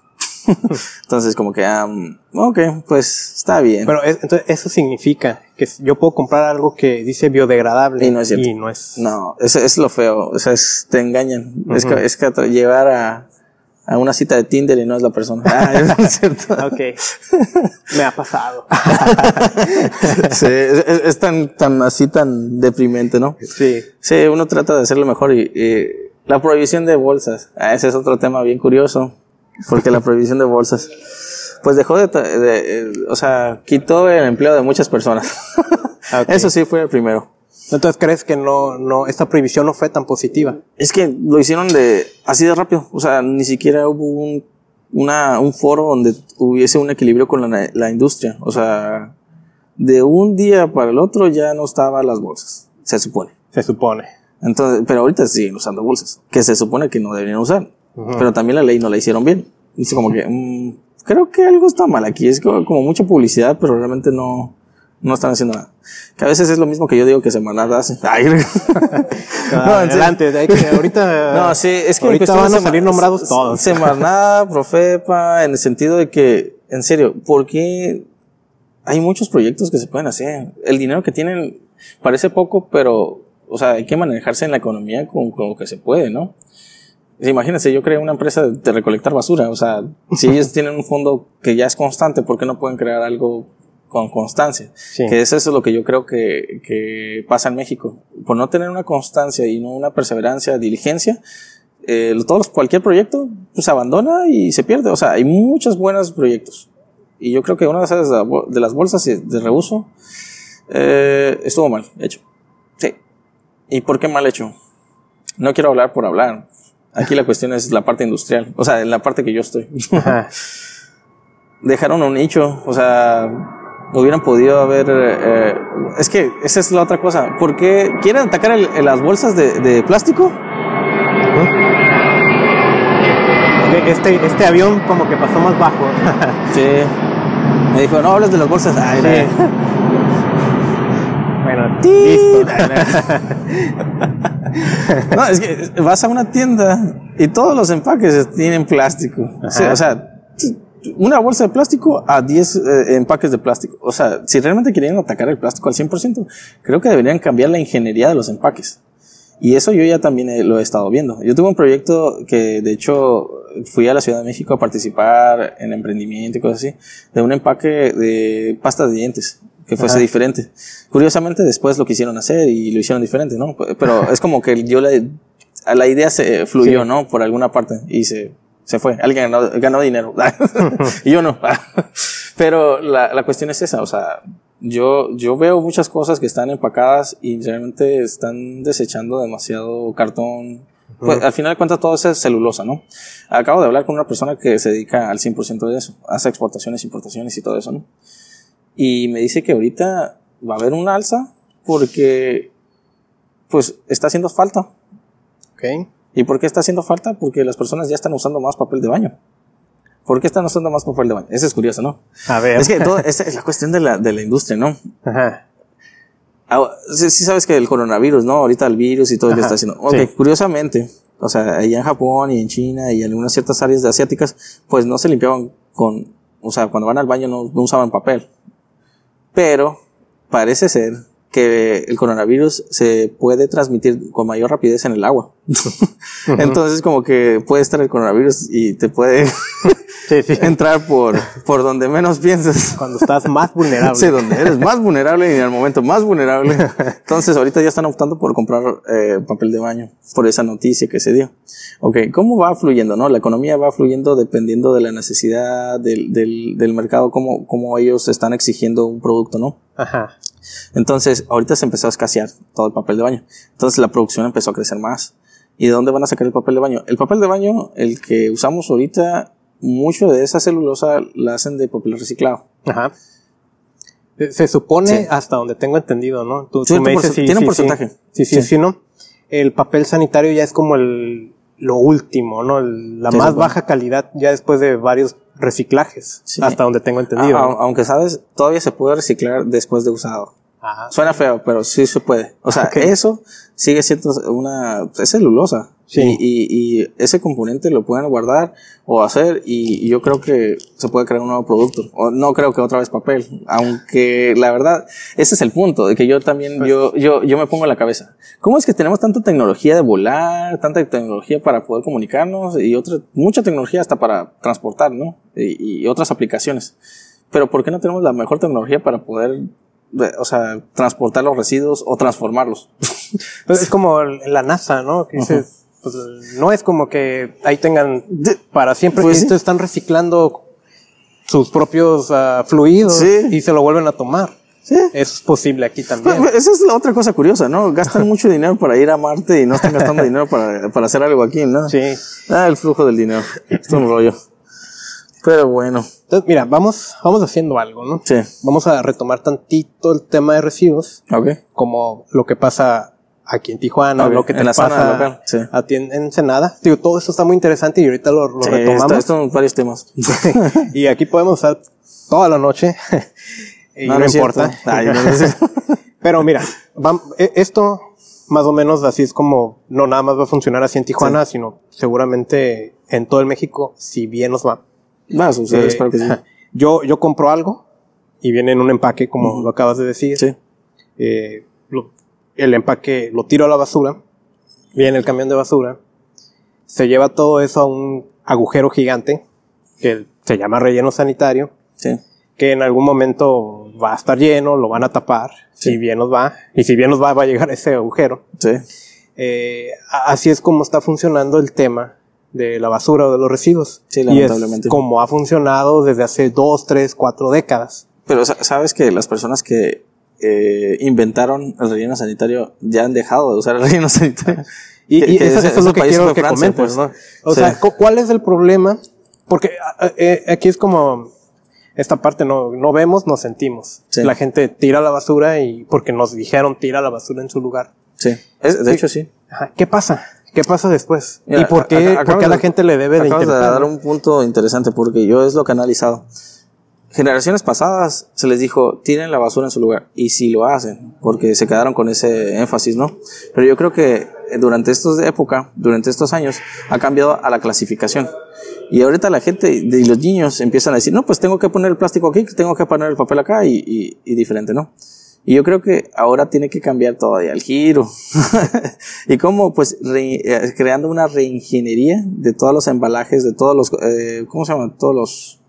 entonces, como que, um, ok, pues está bien. Pero entonces eso significa que yo puedo comprar algo que dice biodegradable y no es cierto. Y no es. No, eso es lo feo. O sea, es, te engañan. es, que, es que llevar a, a una cita de Tinder y no es la persona. Ah, es cierto. ok. Me ha pasado. sí, es, tan, tan así, tan deprimente, ¿no? Sí. Sí, uno trata de hacerlo mejor y, y la prohibición de bolsas. Ah, ese es otro tema bien curioso porque la prohibición de bolsas, pues dejó de, de, o sea, quitó el empleo de muchas personas. Eso sí fue el primero. Entonces, ¿crees que no, no, esta prohibición no fue tan positiva? Es que lo hicieron de, así de rápido. O sea, ni siquiera hubo un, una, un foro donde hubiese un equilibrio con la, la industria. O sea, de un día para el otro ya no estaban las bolsas, se supone. Se supone. Entonces, pero ahorita siguen usando bolsas, que se supone que no deberían usar. Pero también la ley no la hicieron bien. Dice como que, mm, creo que algo está mal aquí. Es como, como mucha publicidad, pero realmente no, no están haciendo nada. Que a veces es lo mismo que yo digo que Semanat hace. Ay, no, adelante, hay que, ahorita. No, sí, es que ahorita van a salir nombrados todos. Semanat, Profepa, en el sentido de que, en serio, ¿por qué hay muchos proyectos que se pueden hacer? El dinero que tienen parece poco, pero, o sea, hay que manejarse en la economía con, con lo que se puede, ¿no? Imagínense, yo creo una empresa de recolectar basura. O sea, si ellos tienen un fondo que ya es constante, ¿por qué no pueden crear algo con constancia? Que eso es lo que yo creo que, que, pasa en México. Por no tener una constancia y no una perseverancia, diligencia, eh, todos, cualquier proyecto pues, se abandona y se pierde. O sea, hay muchos buenos proyectos. Y yo creo que una de esas de las bolsas de reuso eh, estuvo mal hecho. Sí. ¿Y por qué mal hecho? No quiero hablar por hablar Aquí la cuestión es la parte industrial, o sea, en la parte que yo estoy. Dejaron un nicho, o sea, hubieran podido haber... Eh, es que esa es la otra cosa. ¿Por qué quieren atacar las bolsas de, plástico? Este, este avión como que pasó más bajo. sí. Me dijo, no hables de las bolsas. Ay, Bueno, listo. no, es que vas a una tienda y todos los empaques tienen plástico. O sea, una bolsa de plástico a 10 eh, empaques de plástico. O sea, si realmente querían atacar el plástico al 100%, creo que deberían cambiar la ingeniería de los empaques. Y eso yo ya también lo he estado viendo. Yo tuve un proyecto que, de hecho, fui a la Ciudad de México a participar en emprendimiento y cosas así, de un empaque de pasta de dientes que fuese diferente. Curiosamente después lo quisieron hacer y lo hicieron diferente, ¿no? Pero es como que yo la, la idea se fluyó, ¿no? Por alguna parte y se, se fue. Alguien ganó, ganó dinero. y yo no. Pero la, la cuestión es esa, o sea, yo, yo veo muchas cosas que están empacadas y realmente están desechando demasiado cartón. Pues, al final de cuentas todo es celulosa, ¿no? Acabo de hablar con una persona que se dedica al 100% de eso. Hace exportaciones, importaciones y todo eso, ¿no? Y me dice que ahorita va a haber un alza porque pues está haciendo falta. Okay. ¿Y por qué está haciendo falta? Porque las personas ya están usando más papel de baño. ¿Por qué están usando más papel de baño? Eso es curioso, ¿no? A ver. Es que todo, esta es la cuestión de la, de la industria, ¿no? Ajá. Ah, sí, sabes que el coronavirus, ¿no? Ahorita el virus y todo lo que está haciendo. Ok, curiosamente, o sea, allá en Japón y en China y en algunas ciertas áreas de asiáticas, pues no se limpiaban con, o sea, cuando van al baño no, no usaban papel. Pero parece ser que el coronavirus se puede transmitir con mayor rapidez en el agua. Entonces como que puede estar el coronavirus y te puede entrar por, por donde menos piensas. Cuando estás más vulnerable. Sí, donde eres más vulnerable y en el momento más vulnerable. Entonces ahorita ya están optando por comprar eh, papel de baño por esa noticia que se dio. Ok, ¿cómo va fluyendo? no? La economía va fluyendo dependiendo de la necesidad del, del, del mercado, cómo, cómo ellos están exigiendo un producto, ¿no? Ajá. Entonces, ahorita se empezó a escasear todo el papel de baño. Entonces, la producción empezó a crecer más. ¿Y de dónde van a sacar el papel de baño? El papel de baño, el que usamos ahorita, mucho de esa celulosa la hacen de papel reciclado. Ajá. Se supone, hasta donde tengo entendido, ¿no? Tú, me dices si, tiene un porcentaje. Sí, sí, sí, ¿no? El papel sanitario ya es como el, lo último, ¿no? la más baja calidad ya después de varios reciclajes, hasta donde tengo entendido. Aunque sabes, todavía se puede reciclar después de usado. Suena feo, pero sí se puede. O sea, eso sigue siendo una, es celulosa. Sí. Y, y, ese componente lo pueden guardar o hacer y, yo creo que se puede crear un nuevo producto. O no creo que otra vez papel. Aunque la verdad, ese es el punto, de que yo también, pues yo, yo, yo me pongo en la cabeza. ¿Cómo es que tenemos tanta tecnología de volar, tanta tecnología para poder comunicarnos y otra, mucha tecnología hasta para transportar, ¿no? Y, y otras aplicaciones. Pero ¿por qué no tenemos la mejor tecnología para poder o sea, transportar los residuos o transformarlos. Pues es como la NASA, ¿no? Que pues, no es como que ahí tengan para siempre, pues están reciclando sus propios ah, fluidos y se lo vuelven a tomar. Sí. Es posible aquí también. Pues, esa es la otra cosa curiosa, ¿no? Gastan mucho dinero para ir a Marte y no están gastando dinero para, para hacer algo aquí, ¿no? Sí. Ah, el flujo del dinero. Es un rollo. Pero bueno. Entonces, mira, vamos, vamos haciendo algo, ¿no? Sí. Vamos a retomar tantito el tema de residuos. Ok. Como lo que pasa aquí en Tijuana, lo que te en la pasa local, sí. a ti en en Ensenada. Digo, todo esto está muy interesante y ahorita lo, lo Sí, retomamos. esto, esto son varios temas. y aquí podemos estar toda la noche. y no, importa. Ay, no. Pero mira, e- esto más o menos así es como no nada más va a funcionar así en Tijuana, sino seguramente en todo el México, si bien nos va. Suceder, Eh, espero que sí. Yo, yo compro algo y viene en un empaque, como lo acabas de decir. Sí. Eh, lo- el empaque lo tiro a la basura, viene el camión de basura, se lleva todo eso a un agujero gigante que se llama relleno sanitario, Sí. que en algún momento va a estar lleno, lo van a tapar, Sí. si bien nos va, y si bien nos va, va a llegar ese agujero. Sí. Eh, así es como está funcionando el tema de la basura o de los residuos. Sí, y es lamentablemente. como ha funcionado desde hace dos, tres, cuatro décadas. Pero sa- sabes que las personas que eh, inventaron el relleno sanitario ya han dejado de usar el relleno sanitario. Y, eso, ese- eso es lo que quiero que Francia, comentes, pues. ¿no? O Sí. sea, cu- ¿cuál es el problema? Porque a- a- eh, aquí es como esta parte no, no vemos, no sentimos. Sí. La gente tira la basura y porque nos dijeron tira la basura en su lugar. Sí. Es- de Sí. hecho, sí. Ajá, ¿Qué pasa? ¿Qué pasa después? Mira, ¿Y por qué, acá- por qué a la de- gente le debe de Acabas de interesar? dar un punto interesante porque yo es lo que he analizado. Generaciones pasadas se les dijo, tienen la basura en su lugar. Y sí lo hacen, porque se quedaron con ese énfasis, ¿no? Pero yo creo que durante estos época, durante estos años, ha cambiado a la clasificación. Y ahorita la gente y los niños empiezan a decir, no, pues tengo que poner el plástico aquí, tengo que poner el papel acá y, y, y diferente, ¿no? Y yo creo que ahora tiene que cambiar todavía el giro. y cómo, pues, re- eh, creando una reingeniería de todos los embalajes, de todos los, eh, ¿cómo se llaman? Todos los,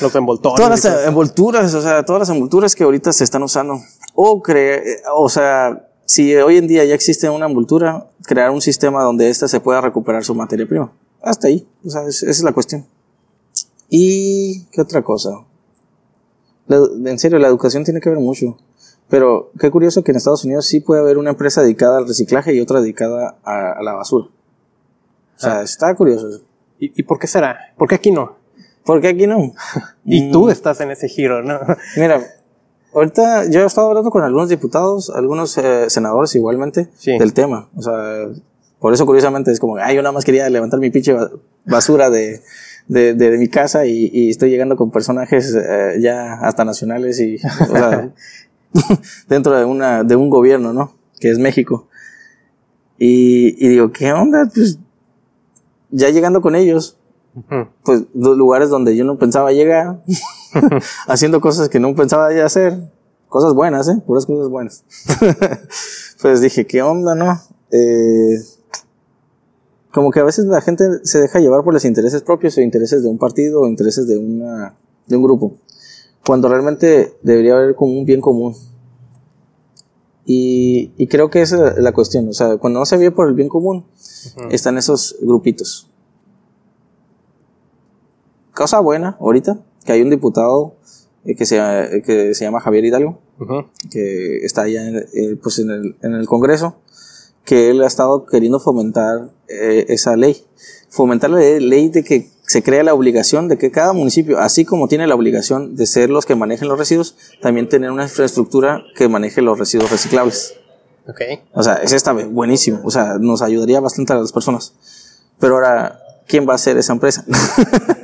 Los envoltorios. todas las envolturas, o sea, todas las envolturas que ahorita se están usando. O cre eh, o sea, si hoy en día ya existe una envoltura, crear un sistema donde ésta se pueda recuperar su materia prima. Hasta ahí, o sea, es- esa es la cuestión. ¿Y qué otra cosa? La en serio, la educación tiene que ver mucho. Pero qué curioso que en Estados Unidos sí puede haber una empresa dedicada al reciclaje y otra dedicada a, a la basura. O sea, Ah. está curioso eso. ¿Y, y por qué será? ¿Por qué aquí no? ¿Por qué aquí no? Y Mm. tú estás en ese giro, ¿no? Mira, ahorita yo he estado hablando con algunos diputados, algunos eh, senadores igualmente, Sí. del tema. O sea, por eso curiosamente es como, ay, yo nada más quería levantar mi pinche ba- basura de, de, de- de mi casa y, y estoy llegando con personajes eh, ya hasta nacionales y, o sea, dentro de, una, de un gobierno, ¿no? Que es México. Y, y digo, ¿qué onda? Pues ya llegando con ellos, pues los lugares donde yo no pensaba llegar, haciendo cosas que no pensaba ya hacer, cosas buenas, ¿eh? Puras cosas buenas. pues dije, ¿qué onda, no? Eh, como que a veces la gente se deja llevar por los intereses propios o intereses de un partido o intereses de una, de un grupo, cuando realmente debería haber como un bien común. Y, y creo que esa es la cuestión, o sea, cuando no se ve por el bien común, están esos grupitos. Cosa buena, ahorita, que hay un diputado eh, que, se, eh, que se llama Javier Hidalgo, que está allá en, eh, pues en, el, en el Congreso, que él ha estado queriendo fomentar eh, esa ley. Fomentar la ley, de que se crea la obligación de que cada municipio, así como tiene la obligación de ser los que manejen los residuos, también tener una infraestructura que maneje los residuos reciclables. Ok. O sea, ese está buenísimo. O sea, nos ayudaría bastante a las personas. Pero ahora, ¿quién va a ser esa empresa?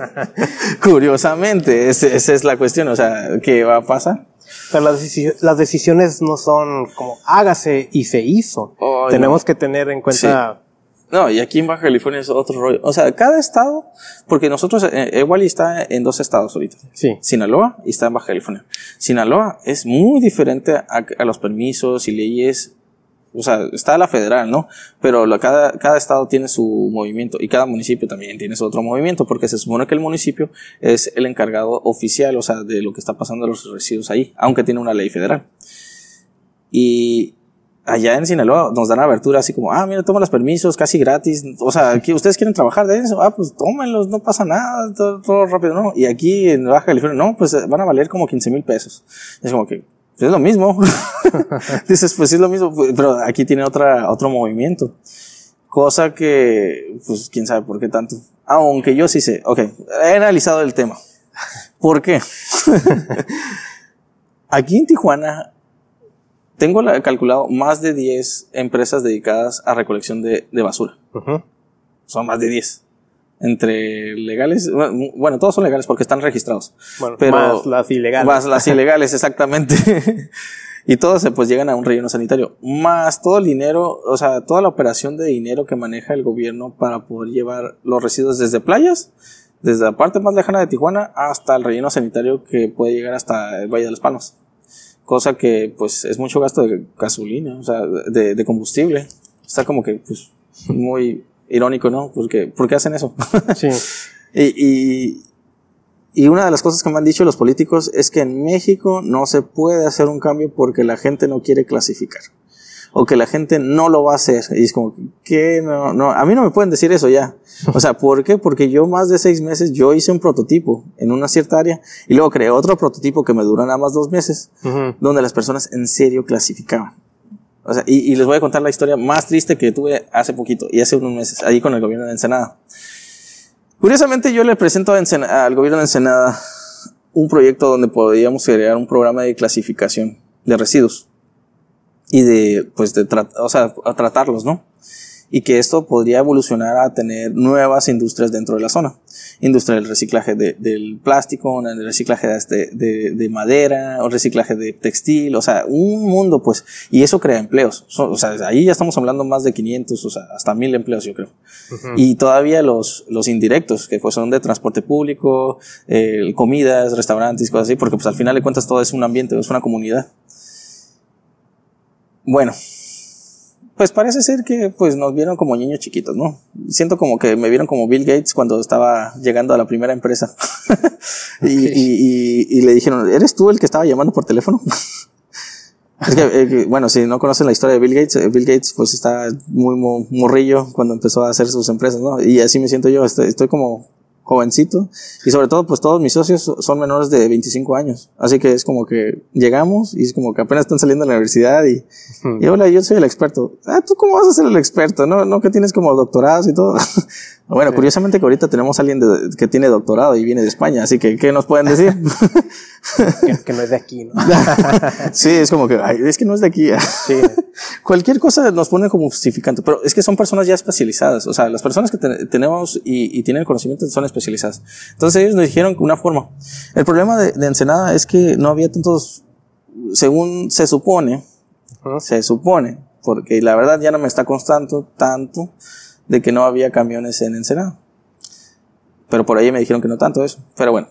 Curiosamente, esa es la cuestión. O sea, ¿qué va a pasar? Pero las, las decisiones no son como hágase y se hizo. Tenemos que tener en cuenta. No, y aquí en Baja California es otro rollo. O sea, cada estado, porque nosotros, eh, Ewali está en dos estados ahorita. Sí. Sinaloa y está en Baja California. Sinaloa es muy diferente a, a los permisos y leyes. O sea, está la federal, ¿no? Pero la- cada, cada estado tiene su movimiento y cada municipio también tiene su otro movimiento porque se supone que el municipio es el encargado oficial, o sea, de lo que está pasando a los residuos ahí, aunque tiene una ley federal. Y allá en Sinaloa nos dan abertura así como, ah, mira, toma los permisos casi gratis. O sea, aquí ustedes quieren trabajar de eso, ah, pues tómenlos, no pasa nada, todo, todo rápido, ¿no? Y aquí en Baja California, no, pues eh, van a valer como 15 mil pesos. Es como que, es lo mismo. Dices, pues sí es lo mismo, pues, pero aquí tiene otra, otro movimiento. Cosa que, pues quién sabe por qué tanto. Aunque yo sí sé, ok, he analizado el tema. ¿Por qué? aquí en Tijuana tengo calculado más de 10 empresas dedicadas a recolección de, basura. Son más de 10 entre legales, bueno, todos son legales porque están registrados. Bueno, pero más las ilegales. Más las ilegales, exactamente. y todos pues llegan a un relleno sanitario. Más todo el dinero, o sea, toda la operación de dinero que maneja el gobierno para poder llevar los residuos desde playas, desde la parte más lejana de Tijuana hasta el relleno sanitario que puede llegar hasta el Valle de las Palmas. Cosa que pues es mucho gasto de gasolina, o sea, de, de combustible. Está como que pues muy irónico, ¿no? Porque, ¿por qué hacen eso? Sí. y, y, una de las cosas que me han dicho los políticos es que en México no se puede hacer un cambio porque la gente no quiere clasificar. O que la gente no lo va a hacer. Y es como, ¿qué? No, no. A mí no me pueden decir eso ya. O sea, ¿por qué? Porque yo más de seis meses, yo hice un prototipo en una cierta área y luego creé otro prototipo que me duró nada más dos meses, donde las personas en serio clasificaban. O sea, y, les voy a contar la historia más triste que tuve hace poquito y hace unos meses, ahí con el gobierno de Ensenada. Curiosamente, yo le presento al gobierno de Ensenada un proyecto donde podríamos crear un programa de clasificación de residuos y de, pues, de o sea, a tratarlos, ¿no? Y que esto podría evolucionar a tener nuevas industrias dentro de la zona. Industria del reciclaje de, del plástico, el reciclaje de, de, de, madera, o reciclaje de textil, o sea, un mundo pues, y eso crea empleos. o sea, ahí ya estamos hablando más de 500, o sea, hasta 1000 empleos yo creo. Y todavía los, los indirectos, que pues son de transporte público, eh, comidas, restaurantes, cosas así, porque pues al final de cuentas todo es un ambiente, es una comunidad. Bueno, pues parece ser que pues nos vieron como niños chiquitos, ¿no? Siento como que me vieron como Bill Gates cuando estaba llegando a la primera empresa. y, le dijeron, ¿eres tú el que estaba llamando por teléfono? es eh, que, bueno, si no conocen la historia de Bill Gates, eh, Bill Gates pues está muy morrillo cuando empezó a hacer sus empresas, ¿no? Y así me siento yo, estoy como jovencito. Y sobre todo pues todos mis socios son menores de 25 años. Así que es como que llegamos y es como que apenas están saliendo de la universidad y, y hola yo soy el experto. Ah tú cómo vas a ser el experto no no que tienes como doctorados y todo Bueno, curiosamente que ahorita tenemos a alguien que tiene doctorado y viene de España, así que ¿qué nos pueden decir? que, no es de aquí, ¿no? sí, es como que, es que no es de aquí. sí. Cualquier cosa nos pone como justificante, pero es que son personas ya especializadas, o sea, las personas que tenemos y, tienen conocimiento son especializadas. Entonces ellos nos dijeron una forma. El problema de, Ensenada es que no había tantos, según se supone, se supone, porque la verdad ya no me está constando tanto, de que no había camiones en Ensenada. Pero por ahí me dijeron que no tanto eso. Pero bueno,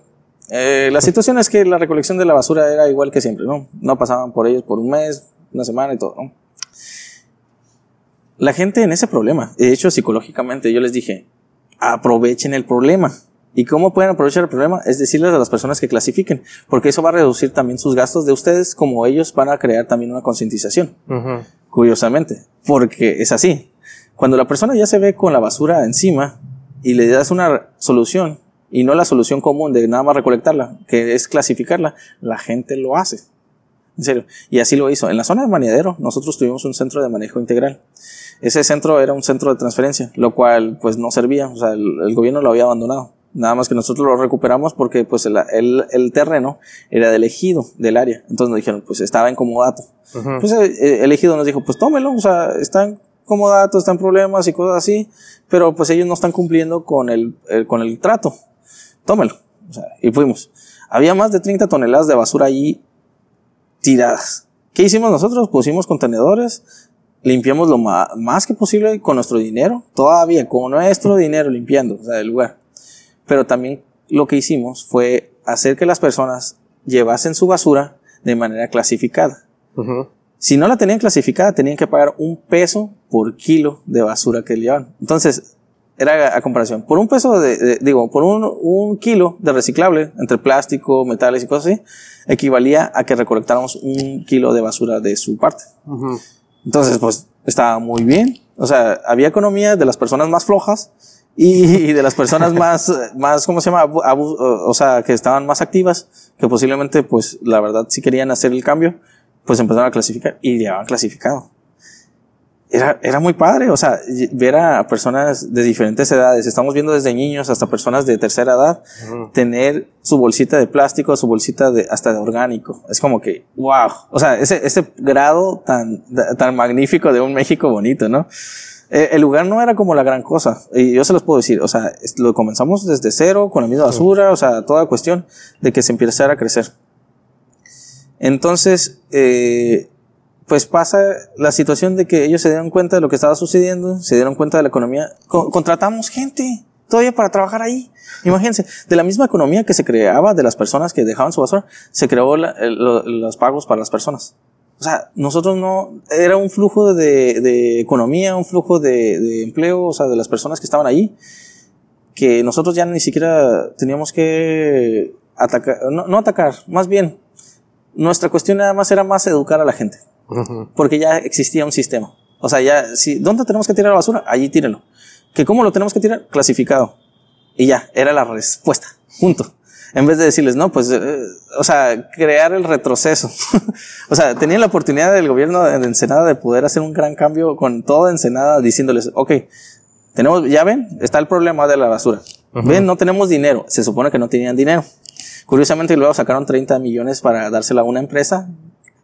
eh, la situación es que la recolección de la basura era igual que siempre, ¿no? No pasaban por ellos por un mes, una semana y todo, ¿no? La gente en ese problema, de hecho psicológicamente yo les dije, aprovechen el problema. ¿Y cómo pueden aprovechar el problema? Es decirles a las personas que clasifiquen, porque eso va a reducir también sus gastos de ustedes, como ellos van a crear también una concientización. Curiosamente, porque es así. Cuando la persona ya se ve con la basura encima y le das una solución y no la solución común de nada más recolectarla, que es clasificarla, la gente lo hace. En serio. Y así lo hizo. En la zona de Maniadero, nosotros tuvimos un centro de manejo integral. Ese centro era un centro de transferencia, lo cual pues no servía. O sea, el, gobierno lo había abandonado. Nada más que nosotros lo recuperamos porque pues el, el, terreno era del ejido del área. Entonces nos dijeron, pues estaba en comodato. Pues el, el, ejido nos dijo, pues tómelo, o sea, está como datos, están problemas y cosas así, pero pues ellos no están cumpliendo con el, con el trato. Tómelo. O sea, y fuimos. Había más de 30 toneladas de basura allí tiradas. ¿Qué hicimos nosotros? Pusimos contenedores, limpiamos lo más, que posible con nuestro dinero, todavía con nuestro dinero limpiando, o sea, el lugar. Pero también lo que hicimos fue hacer que las personas llevasen su basura de manera clasificada. Si no la tenían clasificada, tenían que pagar un peso por kilo de basura que llevaban. Entonces, era a comparación. Por un peso de, digo, por un, un, kilo de reciclable, entre plástico, metales y cosas así, equivalía a que recolectáramos un kilo de basura de su parte. Entonces, pues, estaba muy bien. O sea, había economía de las personas más flojas y de las personas más, más, ¿cómo se llama? o sea, que estaban más activas, que posiblemente, pues, la verdad sí querían hacer el cambio pues empezaron a clasificar y llevaban clasificado. era, era muy padre, o sea, ver a personas de diferentes edades, estamos viendo desde niños hasta personas de tercera edad, tener su bolsita de plástico, su bolsita de, hasta de orgánico. Es como que, wow, o sea, ese, ese grado tan, tan magnífico de un México bonito, ¿no? Eh, el lugar no era como la gran cosa, y yo se los puedo decir, o sea, lo comenzamos desde cero, con la misma basura, o sea, toda cuestión de que se empezara a crecer. Entonces, eh, pues pasa la situación de que ellos se dieron cuenta de lo que estaba sucediendo, se dieron cuenta de la economía, contratamos gente todavía para trabajar ahí. Imagínense, de la misma economía que se creaba de las personas que dejaban su basura, se creó los pagos para las personas. O sea, nosotros no, era un flujo de, economía, un flujo de, de, empleo, o sea, de las personas que estaban ahí, que nosotros ya ni siquiera teníamos que atacar, no atacar, más bien, nuestra cuestión nada más era más educar a la gente. Porque ya existía un sistema. O sea, ya, si, ¿dónde tenemos que tirar la basura? Allí tírenlo. ¿Que cómo lo tenemos que tirar? Clasificado. Y ya, era la respuesta. Punto. En vez de decirles, no, pues, eh, o sea, crear el retroceso. o sea, tenían la oportunidad del gobierno de Ensenada de poder hacer un gran cambio con toda Ensenada diciéndoles, ok, tenemos, ya ven, está el problema de la basura. Ven, no tenemos dinero. Se supone que no tenían dinero. Curiosamente luego sacaron 30 millones para dársela a una empresa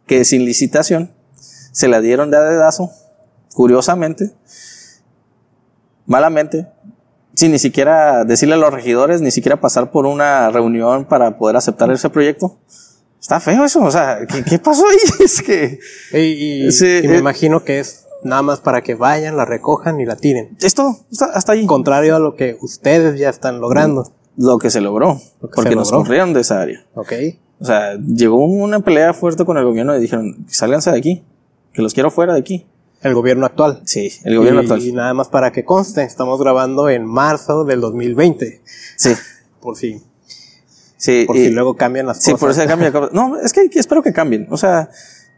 que sin licitación se la dieron de adedazo, curiosamente, malamente, sin ni siquiera decirle a los regidores, ni siquiera pasar por una reunión para poder aceptar ese proyecto. Está feo eso, o sea, ¿qué, pasó ahí? Es que... Y, me eh, imagino que es nada más para que vayan, la recojan y la tiren. Esto, hasta ahí. Contrario a lo que ustedes ya están logrando. Lo que se logró, porque nos corrieron de esa área. Ok. O sea, llegó una pelea fuerte con el gobierno y dijeron, sálganse de aquí, que los quiero fuera de aquí. El gobierno actual. Sí, el gobierno actual. Y nada más para que conste, estamos grabando en marzo del 2020. Sí. Por fin. Sí. Por si luego cambian las cosas. Sí, por eso cambian No, es que espero que cambien. O sea,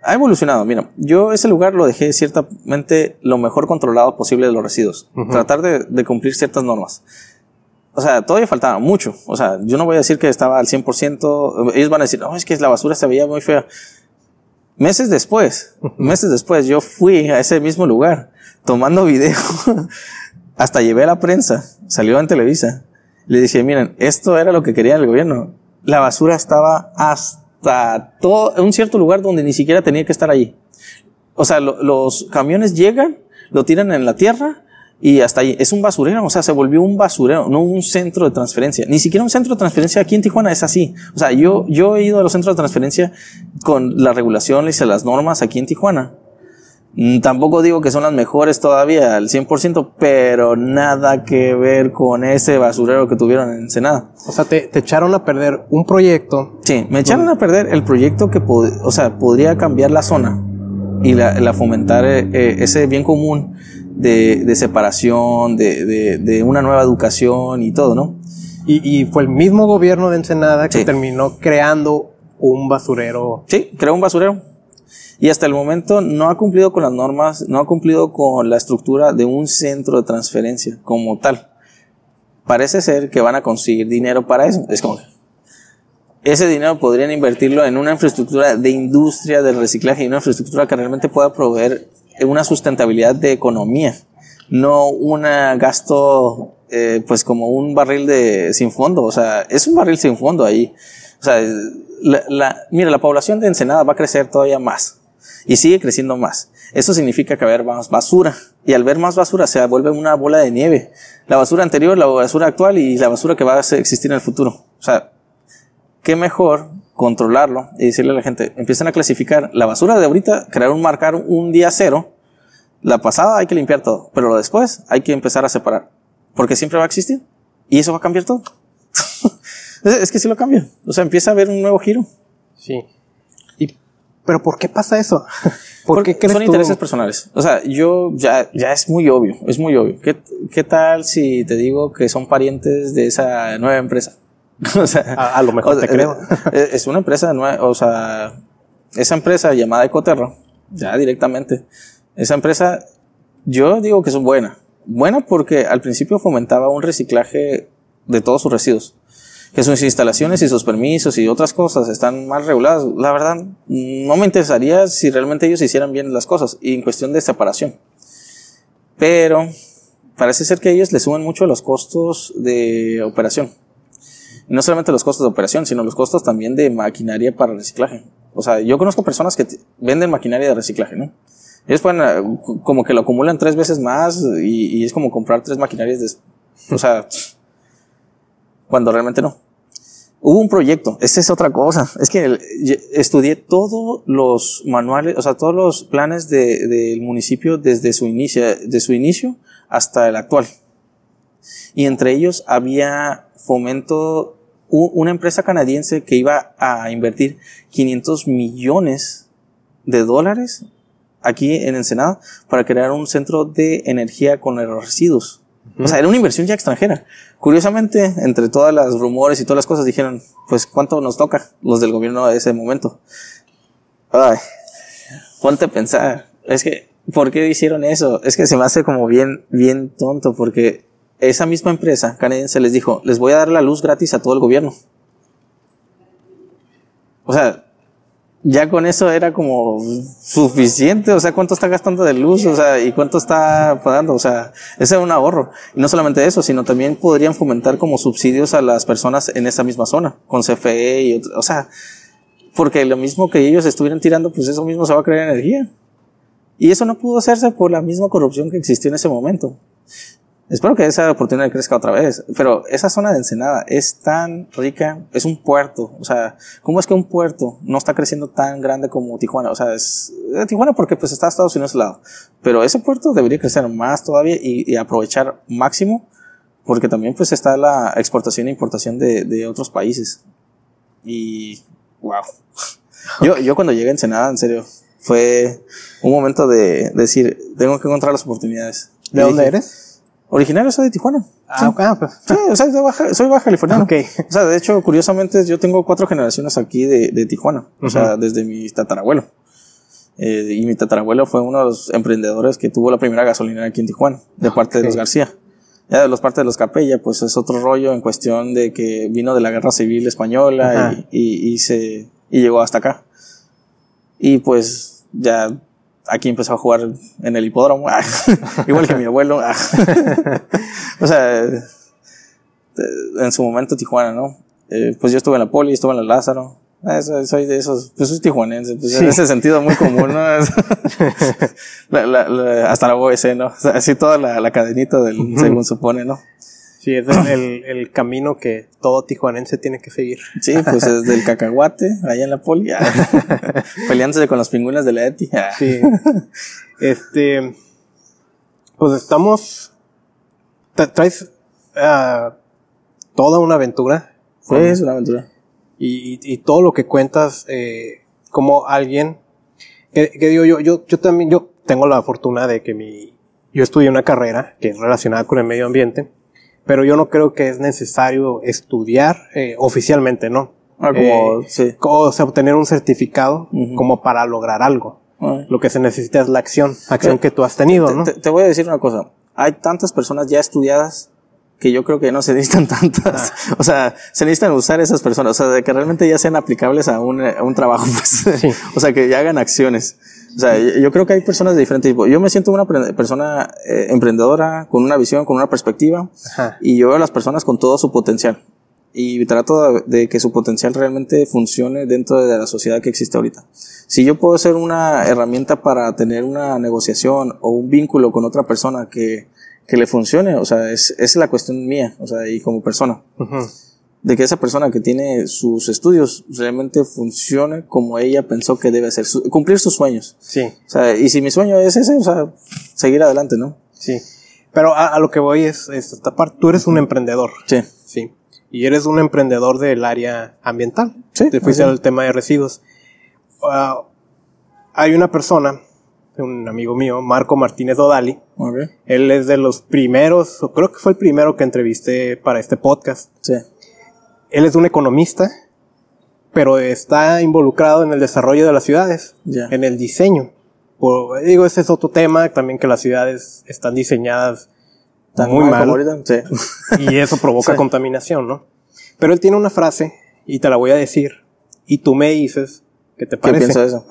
ha evolucionado. Mira, yo ese lugar lo dejé ciertamente lo mejor controlado posible de los residuos. Tratar de, de cumplir ciertas normas o sea, todavía faltaba mucho. O sea, yo no voy a decir que estaba al 100%. Ellos van a decir, no, es que la basura se veía muy fea. Meses después, meses después, yo fui a ese mismo lugar tomando video. Hasta llevé a la prensa, salió en Televisa. Le dije, miren, esto era lo que quería el gobierno. La basura estaba hasta todo, un cierto lugar donde ni siquiera tenía que estar allí. O sea, los camiones llegan, lo tiran en la tierra, y hasta ahí es un basurero, o sea, se volvió un basurero, no un centro de transferencia. Ni siquiera un centro de transferencia aquí en Tijuana es así. O sea, yo, yo he ido a los centros de transferencia con la regulación y las normas aquí en Tijuana. Mm, tampoco digo que son las mejores todavía al 100%, pero nada que ver con ese basurero que tuvieron en Senada. O sea, te, te echaron a perder un proyecto. Sí, me echaron a perder el proyecto que, o sea, podría cambiar la zona y la, la fomentar eh, eh, ese bien común de, de separación, de, de, de, una nueva educación y todo, ¿no? Y, y fue el mismo gobierno de Ensenada que terminó creando un basurero. Sí, creó un basurero. Y hasta el momento no ha cumplido con las normas, no ha cumplido con la estructura de un centro de transferencia como tal. Parece ser que van a conseguir dinero para eso. Es como ese dinero podrían invertirlo en una infraestructura de industria del reciclaje y una infraestructura que realmente pueda proveer una sustentabilidad de economía, no un gasto eh, pues como un barril de sin fondo, o sea, es un barril sin fondo ahí. O sea, la, mira, la población de Ensenada va a crecer todavía más y sigue creciendo más. Eso significa que va a haber más basura y al ver más basura se vuelve una bola de nieve. La basura anterior, la basura actual y la basura que va a existir en el futuro. O sea, qué mejor controlarlo y decirle a la gente, empiezan a clasificar la basura de ahorita, crear un marcar un día cero, la pasada hay que limpiar todo, pero lo después hay que empezar a separar, porque siempre va a existir y eso va a cambiar todo. es que si lo cambia, o sea, empieza a haber un nuevo giro. Sí. Y, pero ¿por qué pasa eso? ¿Por qué son intereses personales. O sea, yo ya, ya es muy obvio, es muy obvio. ¿Qué, ¿Qué tal si te digo que son parientes de esa nueva empresa? o sea, a, lo mejor te creo. Es una empresa nueva, o sea, esa empresa llamada Ecoterra, ya directamente. Esa empresa, yo digo que es buena. Buena porque al principio fomentaba un reciclaje de todos sus residuos. Que sus instalaciones y sus permisos y otras cosas están mal reguladas. La verdad, no me interesaría si realmente ellos hicieran bien las cosas. Y en cuestión de separación. Pero parece ser que ellos le suben mucho los costos de operación. No solamente los costos de operación, sino los costos también de maquinaria para reciclaje. O sea, yo conozco personas que venden maquinaria de reciclaje, ¿no? Ellos pueden, eh, como que lo acumulan tres veces más y, y es como comprar tres maquinarias de, o sea, cuando realmente no. Hubo un proyecto, esa es otra cosa. Es que estudié todos los manuales, o sea, todos los planes del de, municipio desde su inicio, de su inicio hasta el actual. Y entre ellos había fomento, una empresa canadiense que iba a invertir 500 millones de dólares aquí en Ensenada para crear un centro de energía con los residuos. O sea, era una inversión ya extranjera. Curiosamente, entre todas las rumores y todas las cosas dijeron, pues cuánto nos toca los del gobierno de ese momento. Ay, ponte a pensar. Es que, ¿por qué hicieron eso? Es que se me hace como bien, bien tonto porque esa misma empresa canadiense les dijo, les voy a dar la luz gratis a todo el gobierno. O sea, ya con eso era como suficiente, o sea, cuánto está gastando de luz, o sea, y cuánto está pagando, o sea, ese es un ahorro. Y no solamente eso, sino también podrían fomentar como subsidios a las personas en esa misma zona, con CFE y, o sea, porque lo mismo que ellos estuvieran tirando, pues eso mismo se va a crear energía. Y eso no pudo hacerse por la misma corrupción que existió en ese momento. Espero que esa oportunidad crezca otra vez. Pero esa zona de Ensenada es tan rica, es un puerto. O sea, ¿cómo es que un puerto no está creciendo tan grande como Tijuana? O sea, es eh, Tijuana porque pues está Estados Unidos al lado. Pero ese puerto debería crecer más todavía y, aprovechar máximo porque también pues está la exportación e importación de, de otros países. Y wow. Yo, yo cuando llegué a Ensenada, en serio, fue un momento de, decir, tengo que encontrar las oportunidades. ¿De dónde eres? Originario soy de Tijuana. Ah, ah pues. Sí, o sea, soy baja, soy baja californiano. Okay. O sea, de hecho, curiosamente, yo tengo cuatro generaciones aquí de, de Tijuana. O sea, desde mi tatarabuelo. Eh, y mi tatarabuelo fue uno de los emprendedores que tuvo la primera gasolinera aquí en Tijuana, de parte de los García. Ya de los parte de los Capella, pues es otro rollo en cuestión de que vino de la guerra civil española y, y, y, se, y llegó hasta acá. Y pues ya aquí empezó a jugar en el hipódromo, igual que mi abuelo. o sea, en su momento Tijuana, ¿no? Eh, pues yo estuve en la Poli, estuve en la Lázaro. soy de esos, pues soy tijuanense, pues en ese sentido muy común, ¿no? hasta la OS, ¿no? así toda la, la cadenita del, según supone, ¿no? Sí, es el, el, camino que todo tijuanense tiene que seguir. Sí, pues desde el cacahuate, allá en la poli, peleándose con los pingüinos de la Eti. Sí. Este, pues estamos, traes uh, toda una aventura. Sí, es una aventura. Y, y, todo lo que cuentas, eh, como alguien, que, que, digo yo, yo, yo también, yo tengo la fortuna de que mi, yo estudié una carrera que es relacionada con el medio ambiente pero yo no creo que es necesario estudiar eh, oficialmente, ¿no? Ah, como, eh, sí. O sea, obtener un certificado como para lograr algo. Lo que se necesita es la acción, acción que tú has tenido, ¿no? Te, voy a decir una cosa. Hay tantas personas ya estudiadas que yo creo que no se necesitan tantas. Ah. O sea, se necesitan usar esas personas. O sea, de que realmente ya sean aplicables a un, a un trabajo, pues. Sí. o sea, que ya hagan acciones. O sea, yo creo que hay personas de diferente tipo. Yo me siento una persona eh, emprendedora, con una visión, con una perspectiva, y yo veo a las personas con todo su potencial. Y trato de, que su potencial realmente funcione dentro de la sociedad que existe ahorita. Si yo puedo ser una herramienta para tener una negociación o un vínculo con otra persona que, que le funcione, o sea, es, es la cuestión mía, o sea, y como persona de que esa persona que tiene sus estudios realmente funcione como ella pensó que debe hacer, cumplir sus sueños. Sí. O sea, y si mi sueño es ese, o sea, seguir adelante, ¿no? Sí. Pero a, lo que voy es, esta parte, tú eres un emprendedor. Sí. Sí. Y eres un emprendedor del área ambiental. Sí. Te fuiste al tema de residuos. Uh, hay una persona, un amigo mío, Marco Martínez Odali. Okay. Él es de los primeros, creo que fue el primero que entrevisté para este podcast. Sí él es un economista, pero está involucrado en el desarrollo de las ciudades, en el diseño. digo, ese es otro tema, también que las ciudades están diseñadas muy mal. Y eso provoca contaminación, ¿no? Pero él tiene una frase, y te la voy a decir, y tú me dices qué te parece. ¿Qué piensas eso?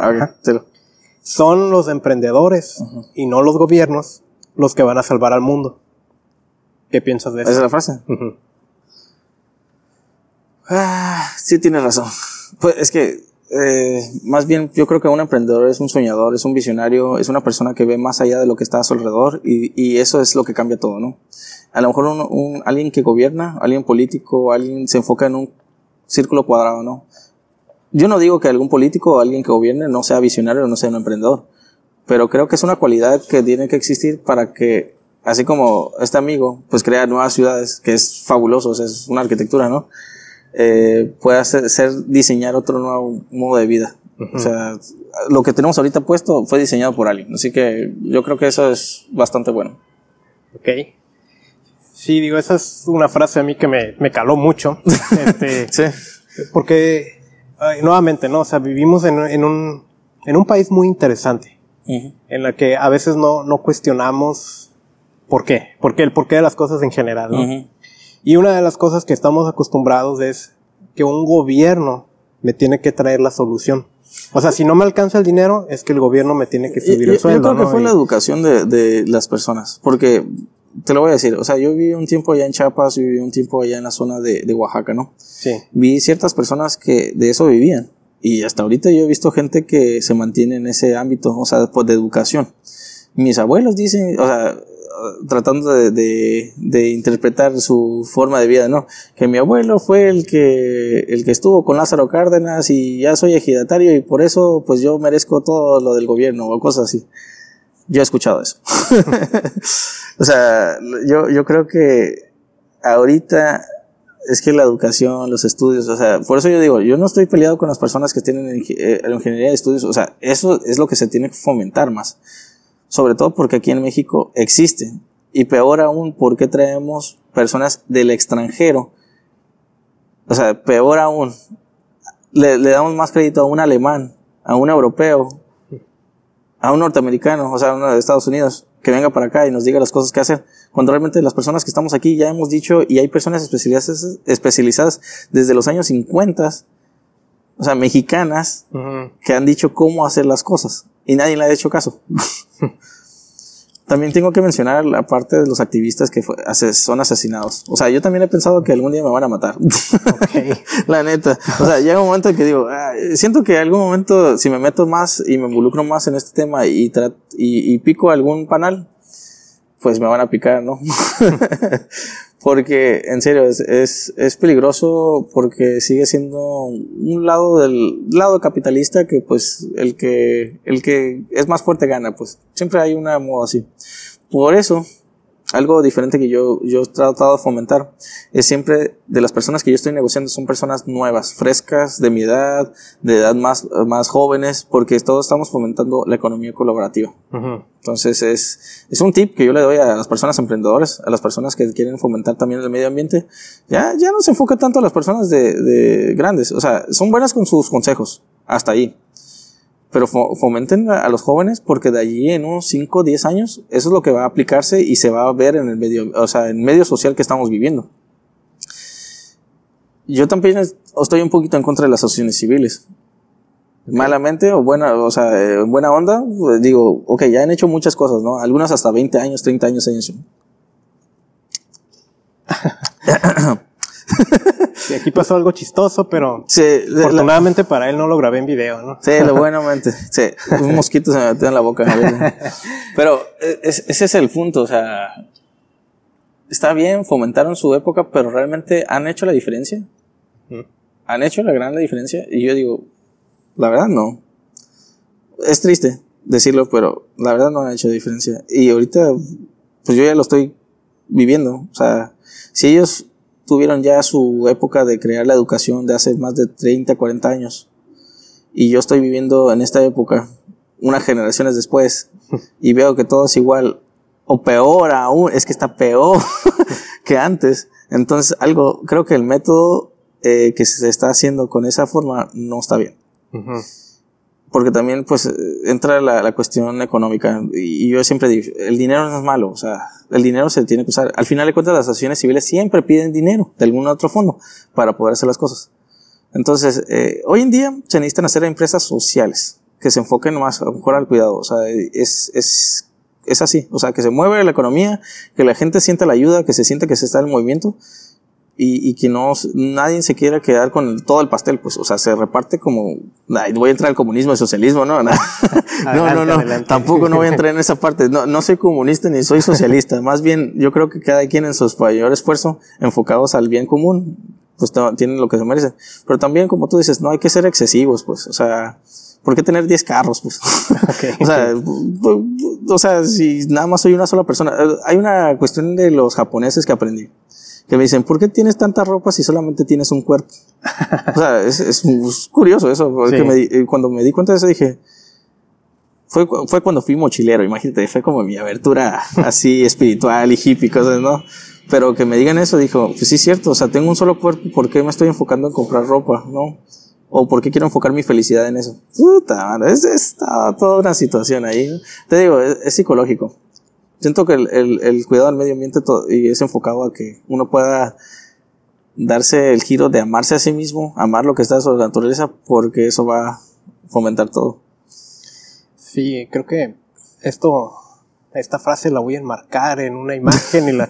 Son los emprendedores y no los gobiernos los que van a salvar al mundo. ¿Qué piensas de eso? ¿Esa es la frase? ah, sí, tienes razón. Pues es que, eh, más bien, yo creo que un emprendedor es un soñador, es un visionario, es una persona que ve más allá de lo que está a su alrededor y, y eso es lo que cambia todo, ¿no? A lo mejor un, un, alguien que gobierna, alguien político, alguien se enfoca en un círculo cuadrado, ¿no? Yo no digo que algún político o alguien que gobierne no sea visionario o no sea un emprendedor, pero creo que es una cualidad que tiene que existir para que, así como este amigo, pues crea nuevas ciudades, que es fabuloso, es una arquitectura, ¿no? Eh, pueda ser, diseñar otro nuevo modo de vida. O sea, lo que tenemos ahorita puesto fue diseñado por alguien, así que yo creo que eso es bastante bueno. Ok. Sí, digo, esa es una frase a mí que me, me caló mucho. Este, sí. Porque nuevamente, ¿no? O sea, vivimos en, en, un, en un país muy interesante, en la que a veces no, no cuestionamos por qué, por qué, el porqué de las cosas en general, ¿no? Y una de las cosas que estamos acostumbrados es que un gobierno me tiene que traer la solución. O sea, si no me alcanza el dinero, es que el gobierno me tiene que subir el sueldo. Yo creo que fue la educación de, de las personas, porque te lo voy a decir, o sea, yo viví un tiempo allá en Chiapas, viví un tiempo allá en la zona de, de Oaxaca, ¿no? Sí. Vi ciertas personas que de eso vivían. Y hasta ahorita yo he visto gente que se mantiene en ese ámbito, o sea, pues de educación. Mis abuelos dicen, o sea, tratando de, de, de, interpretar su forma de vida, ¿no? Que mi abuelo fue el que, el que estuvo con Lázaro Cárdenas y ya soy ejidatario y por eso pues yo merezco todo lo del gobierno o cosas así. Yo he escuchado eso. o sea, yo, yo creo que ahorita es que la educación, los estudios, o sea, por eso yo digo, yo no estoy peleado con las personas que tienen eh, ingeniería de estudios, o sea, eso es lo que se tiene que fomentar más. Sobre todo porque aquí en México existe. Y peor aún, porque traemos personas del extranjero. O sea, peor aún, le damos más crédito a un alemán, a un europeo, a un norteamericano, o sea, uno de Estados Unidos, que venga para acá y nos diga las cosas que hacer. Cuando realmente las personas que estamos aquí ya hemos dicho y hay personas especializadas, especializadas desde los años 50, o sea, mexicanas, que han dicho cómo hacer las cosas y nadie le ha hecho caso. también tengo que mencionar la parte de los activistas que son asesinados. O sea, yo también he pensado que algún día me van a matar. la neta. O sea, llega un momento en que digo, siento que algún momento, si me meto más y me involucro más en este tema y, y, y pico algún panal, pues me van a picar, ¿no? porque en serio es, es, es, peligroso porque sigue siendo un lado del lado capitalista que pues el que el que es más fuerte gana pues. Siempre hay una moda así. Por eso algo diferente que yo, yo he tratado de fomentar es siempre de las personas que yo estoy negociando son personas nuevas, frescas, de mi edad, de edad más, más jóvenes, porque todos estamos fomentando la economía colaborativa. Entonces es, es un tip que yo le doy a las personas emprendedoras, a las personas que quieren fomentar también el medio ambiente. Ya, ya no se enfoca tanto a las personas de, de grandes, o sea, son buenas con sus consejos, hasta ahí pero fomenten a los jóvenes porque de allí en unos 5 o 10 años eso es lo que va a aplicarse y se va a ver en el medio, o sea, en el medio social que estamos viviendo. Yo también estoy un poquito en contra de las asociaciones civiles. Malamente o buena, o sea, en buena onda, pues digo, ok, ya han hecho muchas cosas, ¿no? Algunas hasta 20 años, 30 años han hecho. Sí, aquí pasó algo chistoso, pero sí, afortunadamente para él no lo grabé en video, ¿no? Sí, lo buenamente. Sí, un mosquito se me metió en la boca. Pero ese es el punto, o sea, está bien, fomentaron su época, pero realmente han hecho la diferencia. Han hecho la gran diferencia. Y yo digo, la verdad no. Es triste decirlo, pero la verdad no han hecho diferencia. Y ahorita, pues yo ya lo estoy viviendo. O sea, si ellos tuvieron ya su época de crear la educación de hace más de 30, 40 años. Y yo estoy viviendo en esta época, unas generaciones después, y veo que todo es igual, o peor aún, es que está peor que antes. Entonces, algo, creo que el método eh, que se está haciendo con esa forma no está bien porque también pues entra la, cuestión económica y, yo siempre digo, el dinero no es malo, o sea, el dinero se tiene que usar. Al final de cuentas las asociaciones civiles siempre piden dinero de algún otro fondo para poder hacer las cosas. Entonces, eh, hoy en día se necesitan hacer empresas sociales que se enfoquen más a mejor al cuidado, o sea, es, es es así, o sea, que se mueve la economía, que la gente sienta la ayuda, que se sienta que se está en movimiento y, y que no nadie se quiera quedar con el- todo el pastel, pues, o sea, se reparte como, voy a entrar al comunismo y socialismo, no, no, no, no, Adelante, no, adelante. tampoco no voy a entrar en esa parte, no, no soy comunista ni soy socialista, más bien yo creo que cada quien en su mayor esfuerzo, enfocados al bien común, pues tienen lo que se merecen, pero también como tú dices, no hay que ser excesivos, pues, o sea, ¿por qué tener 10 carros, pues? Ok. O sea, o sea, si nada más soy una sola persona. Eh, Hay una cuestión de los japoneses que aprendí. Que me dicen, ¿por qué tienes tanta ropa si solamente tienes un cuerpo? O sea, es, es- es curioso eso. porque Sí. me eh, cuando me di cuenta de eso dije, fue, fue cuando fui mochilero, imagínate, fue como mi abertura así espiritual y hippie, cosas, ¿no? Pero que me digan eso, dijo, pues sí es cierto, o sea, tengo un solo cuerpo, ¿por qué me estoy enfocando en comprar ropa, no? O por qué quiero enfocar mi felicidad en eso. Puta, madre, es, es toda, toda una situación ahí. Te digo, es, es psicológico. Siento que el, el, el cuidado del medio ambiente es enfocado a que uno pueda darse el giro de amarse a sí mismo, amar lo que está sobre la naturaleza, porque eso va a fomentar todo. Sí, creo que esto, esta frase la voy a enmarcar en una imagen y la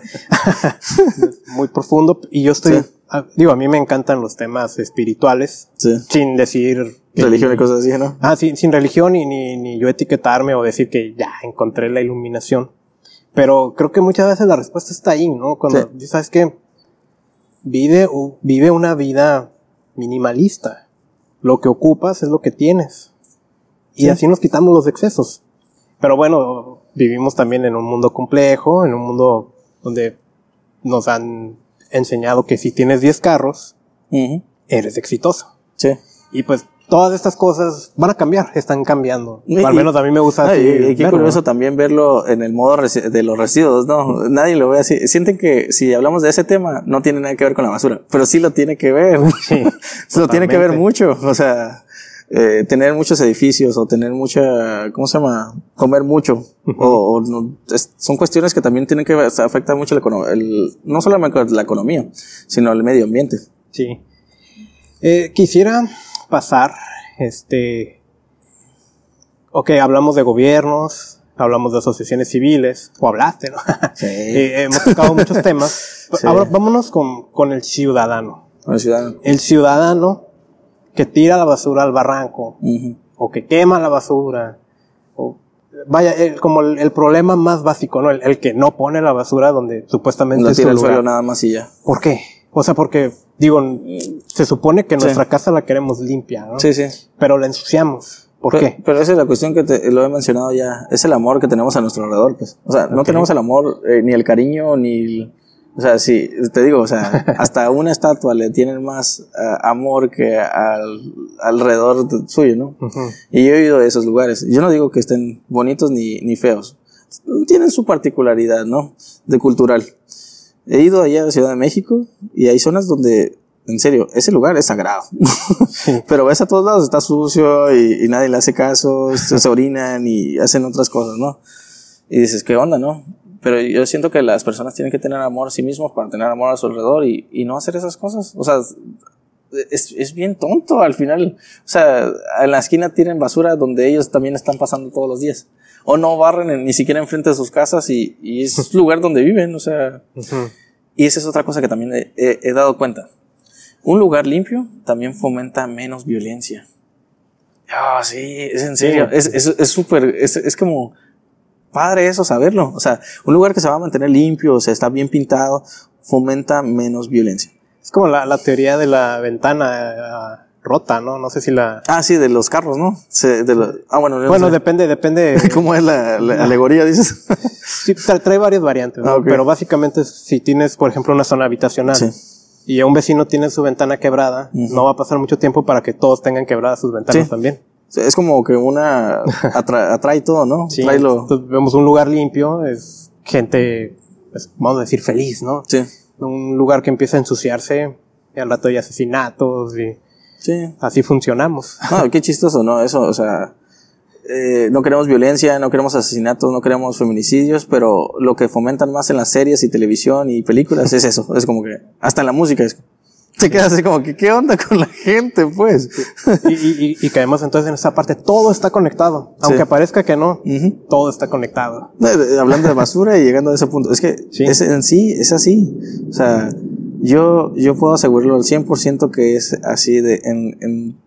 muy profundo. Y yo estoy, Sí. digo, a mí me encantan los temas espirituales, Sí. sin decir Religión y cosas así, ¿no? Ah, sí, sin religión y ni, ni yo etiquetarme o decir que ya encontré la iluminación. Pero creo que muchas veces la respuesta está ahí, ¿no? Cuando, ¿sabes qué? Vive, vive una vida minimalista. Lo que ocupas es lo que tienes. Y Sí. así nos quitamos los excesos. Pero bueno, vivimos también en un mundo complejo, en un mundo donde nos han enseñado que si tienes 10 carros, eres exitoso. Sí. Y pues todas estas cosas van a cambiar, están cambiando. Y- O al menos a mí me gusta Ah, así y, qué verlo, curioso ¿no? también verlo en el modo de los residuos, ¿no? Nadie lo ve así. Sienten que si hablamos de ese tema, no tiene nada que ver con la basura, pero sí lo tiene que ver. Sí, lo tiene que ver mucho. O sea, eh, tener muchos edificios o tener mucha, ¿cómo se llama? Comer mucho. o, o no- es- son cuestiones que también tienen que ver, afectan mucho la el, no solamente la economía, sino el medio ambiente. Sí. Eh, quisiera pasar, este... Ok, hablamos de gobiernos, hablamos de asociaciones civiles, o hablaste, ¿no? Sí. Eh, hemos tocado muchos temas. Sí. Ahora vámonos con, con el ciudadano. Una ciudad. El ciudadano que tira la basura al barranco, o que quema la basura, o vaya, el- como el, el problema más básico, ¿no? El, el que no pone la basura donde supuestamente su tira al suelo nada más y ya. ¿Por qué? O sea, porque, digo, se supone que Sí. nuestra casa la queremos limpia, ¿no? Sí, sí. Pero la ensuciamos. ¿Por pero, qué? Pero esa es la cuestión que te, lo he mencionado ya. Es el amor que tenemos a nuestro alrededor, pues. O sea, no tenemos el amor, eh, ni el cariño, ni el- O sea, sí, te digo, o sea, hasta una estatua le tienen más eh, amor que al, alrededor de- suyo, ¿no? Y yo he ido a esos lugares. Yo no digo que estén bonitos ni, ni feos. Tienen su particularidad, ¿no? De cultural. He ido allá a Ciudad de México y hay zonas donde, en serio, ese lugar es sagrado. Pero ves a todos lados, está sucio y, y nadie le hace caso, se, se orinan y hacen otras cosas, ¿no? Y dices, ¿qué onda, no? Pero yo siento que las personas tienen que tener amor a sí mismos para tener amor a su alrededor y, y no hacer esas cosas. O sea, es, es bien tonto al final. O sea, en la esquina tienen basura donde ellos también están pasando todos los días. O no barren en- ni siquiera enfrente de sus casas y, y es lugar donde viven. O sea, Ujú. y esa es otra cosa que también he, he- he dado cuenta. Un lugar limpio también fomenta menos violencia. Ah, sí, es en serio. Es es es súper, es, es como padre eso saberlo. O sea, un lugar que se va a mantener limpio, o sea, está bien pintado, fomenta menos violencia. Es como la, la teoría de la ventana eh, rota, ¿no? No sé si la... Ah, sí, de los carros, ¿no? Se- de lo- ah, bueno, no Bueno, sé. depende, depende. ¿Cómo es la, la alegoría, dices? Sí, tra- trae varias variantes, ¿no? Ah. Pero básicamente si tienes, por ejemplo, una zona habitacional Sí. y un vecino tiene su ventana quebrada, no va a pasar mucho tiempo para que todos tengan quebradas sus ventanas Sí. también. Es como que una atra- atrae todo, ¿no? Sí, Trae lo- entonces vemos un lugar limpio, es gente, pues, vamos a decir, feliz, ¿no? Sí, Un lugar que empieza a ensuciarse, y al rato hay asesinatos y sí. así funcionamos. No, qué chistoso, ¿no? Eso, o sea, eh, no queremos violencia, no queremos asesinatos, no queremos feminicidios, pero lo que fomentan más en las series y televisión y películas es eso. Es como que, hasta en la música es, te quedas así como que, ¿qué onda con la gente, pues? y, y, y, caemos entonces en esta parte, todo está conectado. Aunque parezca que no, todo está conectado. hablando de basura y llegando a ese punto, es que Es, en sí es así. O sea, yo, yo puedo asegurarlo al 100% que es así de, en, en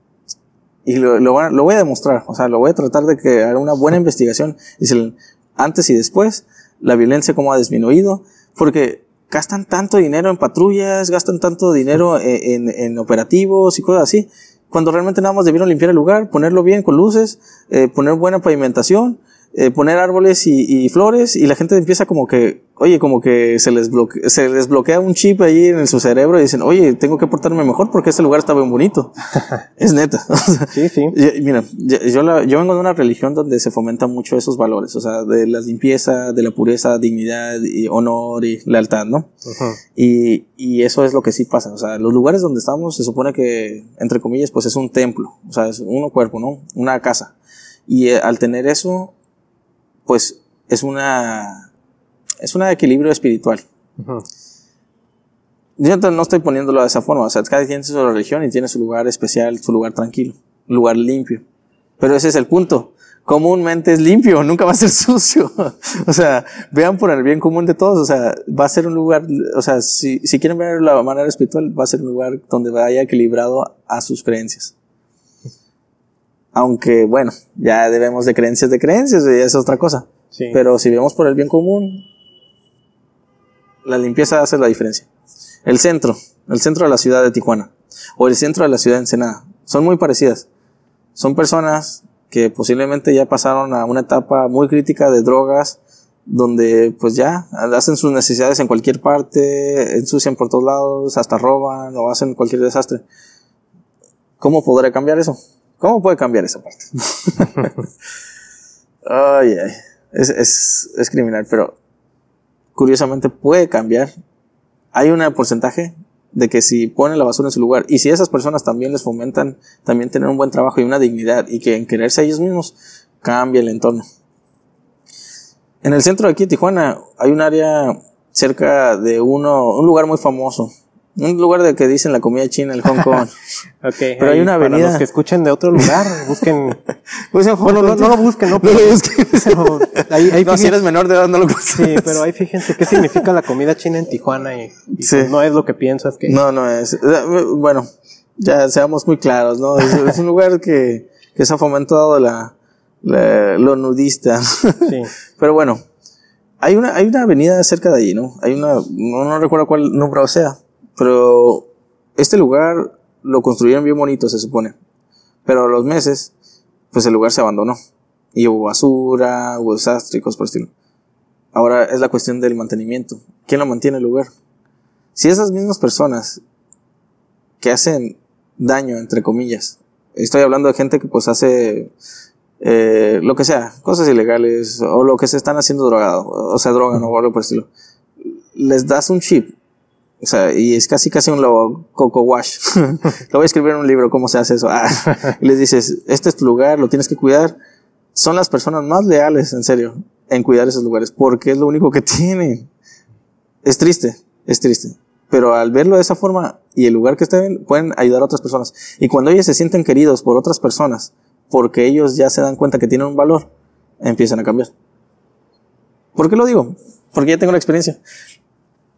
y lo, lo, voy a demostrar, o sea, lo voy a tratar de que haga una buena investigación, el antes y después, la violencia cómo ha disminuido, porque gastan tanto dinero en patrullas, gastan tanto dinero en, en, operativos y cosas así, cuando realmente nada más debieron limpiar el lugar, ponerlo bien con luces, eh, poner buena pavimentación, eh, poner árboles y, y, flores y la gente empieza como que oye, como que se les, bloquea, se les bloquea un chip ahí en su cerebro y dicen, oye, tengo que portarme mejor porque este lugar está bien bonito. es neta. sí, sí. mira, yo, yo, vengo de una religión donde se fomentan mucho esos valores, o sea, de la limpieza, de la pureza, dignidad y honor y lealtad, ¿no? y, y eso es lo que sí pasa. O sea, los lugares donde estamos se supone que, entre comillas, pues es un templo, o sea, es uno cuerpo, ¿no? Una casa. Y eh, al tener eso, pues es una es un equilibrio espiritual. Yo no estoy poniéndolo de esa forma, o sea, cada quien tiene su religión y tiene su lugar especial, su lugar tranquilo, lugar limpio. Pero ese es el punto. Comúnmente es limpio, nunca va a ser sucio. o sea, vean por el bien común de todos, o sea, va a ser un lugar, o sea, si, si quieren ver la manera espiritual, va a ser un lugar donde vaya equilibrado a sus creencias. Aunque, bueno, ya debemos de creencias de creencias, y es otra cosa. Pero si vemos por el bien común, la limpieza hace la diferencia. El centro, el centro de la ciudad de Tijuana o el centro de la ciudad de Ensenada, son muy parecidas. Son personas que posiblemente ya pasaron a una etapa muy crítica de drogas, donde pues ya hacen sus necesidades en cualquier parte, ensucian por todos lados, hasta roban o hacen cualquier desastre. ¿Cómo podré cambiar eso? ¿Cómo puede cambiar esa parte? ay, ay. Es, es, es criminal, pero curiosamente puede cambiar. Hay un porcentaje de que si ponen la basura en su lugar y si esas personas también les fomentan también tener un buen trabajo y una dignidad y que en quererse a ellos mismos cambia el entorno. En el centro de aquí, Tijuana, hay un área cerca de uno, un lugar muy famoso, un lugar de que dicen la comida china, el Hong Kong. okay, Pero hay una avenida. Para los que escuchen de otro lugar, busquen. bueno, no, no, lo busquen, no, no lo busquen. ahí, ahí no, si eres menor de edad, no lo busques. Sí, pero ahí fíjense qué significa la comida china en Tijuana y, sí. Pues no es lo que piensas que. No, no es. Bueno, ya seamos muy claros, ¿no? Es, un lugar que, que se ha fomentado la, la, lo nudista. Sí. Pero bueno, hay una, hay una avenida cerca de allí, ¿no? Hay una, no, no recuerdo cuál número sea pero este lugar lo construyeron bien bonito, se supone. Pero a los meses, pues el lugar se abandonó. Y hubo basura, hubo desastre y cosas por el estilo. Ahora es la cuestión del mantenimiento. ¿Quién lo mantiene el lugar? Si esas mismas personas que hacen daño, entre comillas, estoy hablando de gente que pues hace eh, lo que sea, cosas ilegales, o lo que se están haciendo drogado, o sea, drogan o algo por el estilo, les das un chip o sea, y es casi casi un logo, Coco Wash. lo voy a escribir en un libro cómo se hace eso. Ah, y les dices, este es tu lugar, lo tienes que cuidar. Son las personas más leales, en serio, en cuidar esos lugares, porque es lo único que tienen. Es triste, es triste. Pero al verlo de esa forma y el lugar que estén, pueden ayudar a otras personas. Y cuando ellos se sienten queridos por otras personas, porque ellos ya se dan cuenta que tienen un valor, empiezan a cambiar. ¿Por qué lo digo? Porque ya tengo la experiencia.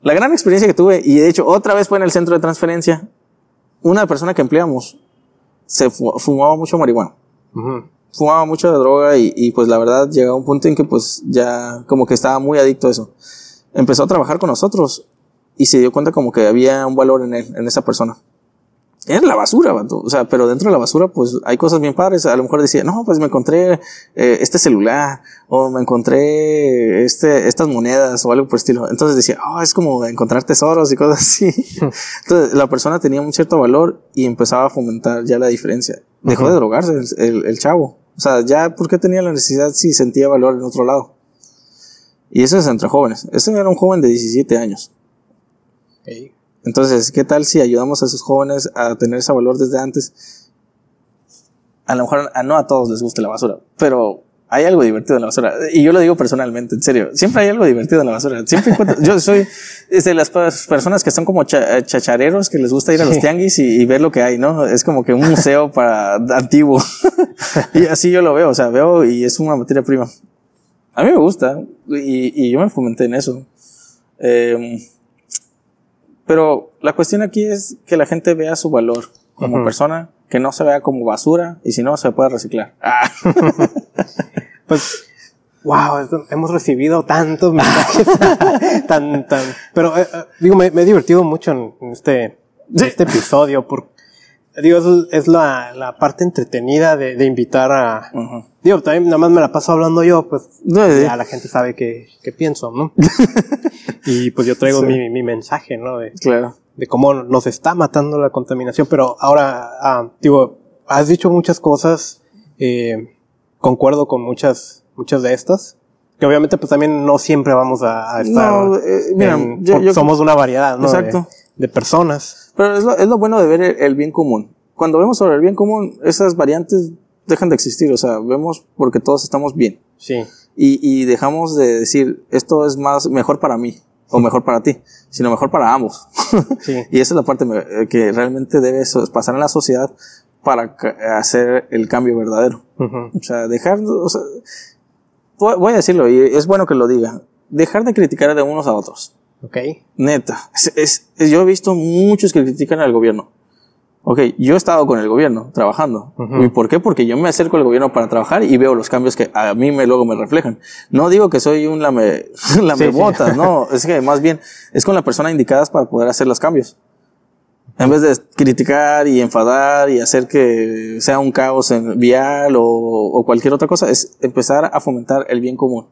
La gran experiencia que tuve, y de hecho otra vez fue en el centro de transferencia, una persona que empleamos se fumaba mucho marihuana. Fumaba mucho de droga y, y, pues la verdad llegó a un punto en que pues ya como que estaba muy adicto a eso. Empezó a trabajar con nosotros y se dio cuenta como que había un valor en él, en esa persona era la basura, o sea, pero dentro de la basura pues hay cosas bien padres, a lo mejor decía, no, pues me encontré eh, este celular, o me encontré este, estas monedas, o algo por el estilo. Entonces decía, oh, es como encontrar tesoros y cosas así. Entonces la persona tenía un cierto valor y empezaba a fomentar ya la diferencia. Dejó de drogarse el, el, chavo. O sea, ya, ¿por qué tenía la necesidad si sentía valor en otro lado? Y eso es entre jóvenes. Este era un joven de 17 años. Entonces, ¿qué tal si ayudamos a esos jóvenes a tener ese valor desde antes? A lo mejor a, no a todos les guste la basura, pero hay algo divertido en la basura. Y yo lo digo personalmente, en serio. Siempre hay algo divertido en la basura. Siempre encuentro, yo soy de las personas que son como chachareros, que les gusta ir a los tianguis y, ver lo que hay, ¿no? Es como que un museo para antiguo. y así yo lo veo, o sea, veo y es una materia prima. A mí me gusta y, y yo me fomenté en eso. Eh, pero la cuestión aquí es que la gente vea su valor como persona, que no se vea como basura y si no se puede reciclar. Ah. pues, wow, hemos recibido tantos mensajes, tan, tan, pero eh, eh, digo, me, he divertido mucho en, este, este episodio porque digo, es, la, la, parte entretenida de, de invitar a... Digo, también nada más me la paso hablando yo, pues ya la gente sabe qué, qué pienso, ¿no? y pues yo traigo mi, mi, mensaje, ¿no? De, claro. De cómo nos está matando la contaminación, pero ahora, ah, digo, has dicho muchas cosas, eh, concuerdo con muchas, muchas de estas, que obviamente pues también no siempre vamos a, estar... No, eh, mira, yo, somos una variedad, ¿no? Exacto. De, de personas. Pero es lo, es lo bueno de ver el, bien común. Cuando vemos sobre el bien común, esas variantes dejan de existir. O sea, vemos porque todos estamos bien. Sí. Y, y dejamos de decir, esto es más, mejor para mí o mejor para ti, sino mejor para ambos. Sí. y esa es la parte que realmente debe pasar en la sociedad para hacer el cambio verdadero. O sea, dejar, o sea, voy a decirlo y es bueno que lo diga, dejar de criticar de unos a otros. Ok. Neta. Es, yo he visto muchos que critican al gobierno. Ok, yo he estado con el gobierno trabajando. ¿Y por qué? Porque yo me acerco al gobierno para trabajar y veo los cambios que a mí me, luego me reflejan. No digo que soy un lame, lame no, es que más bien es con la persona indicada para poder hacer los cambios. En vez de criticar y enfadar y hacer que sea un caos en vial o, o cualquier otra cosa, es empezar a fomentar el bien común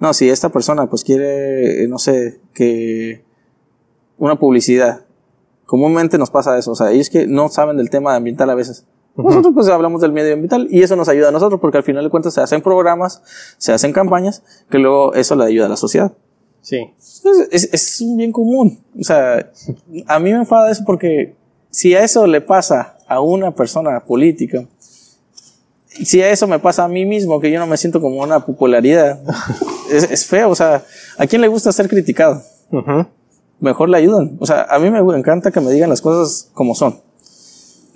no, si esta persona pues quiere, eh, no sé, que una publicidad, comúnmente nos pasa eso, o sea, ellos que no saben del tema ambiental a veces. Nosotros pues hablamos del medio ambiental y eso nos ayuda a nosotros porque al final de cuentas se hacen programas, se hacen campañas que luego eso le ayuda a la sociedad. Sí. Es, es un bien común. O sea, a mí me enfada eso porque si a eso le pasa a una persona política, si a eso me pasa a mí mismo, que yo no me siento como una popularidad, es, feo. O sea, ¿a quién le gusta ser criticado? Mejor le ayudan. O sea, a mí me encanta que me digan las cosas como son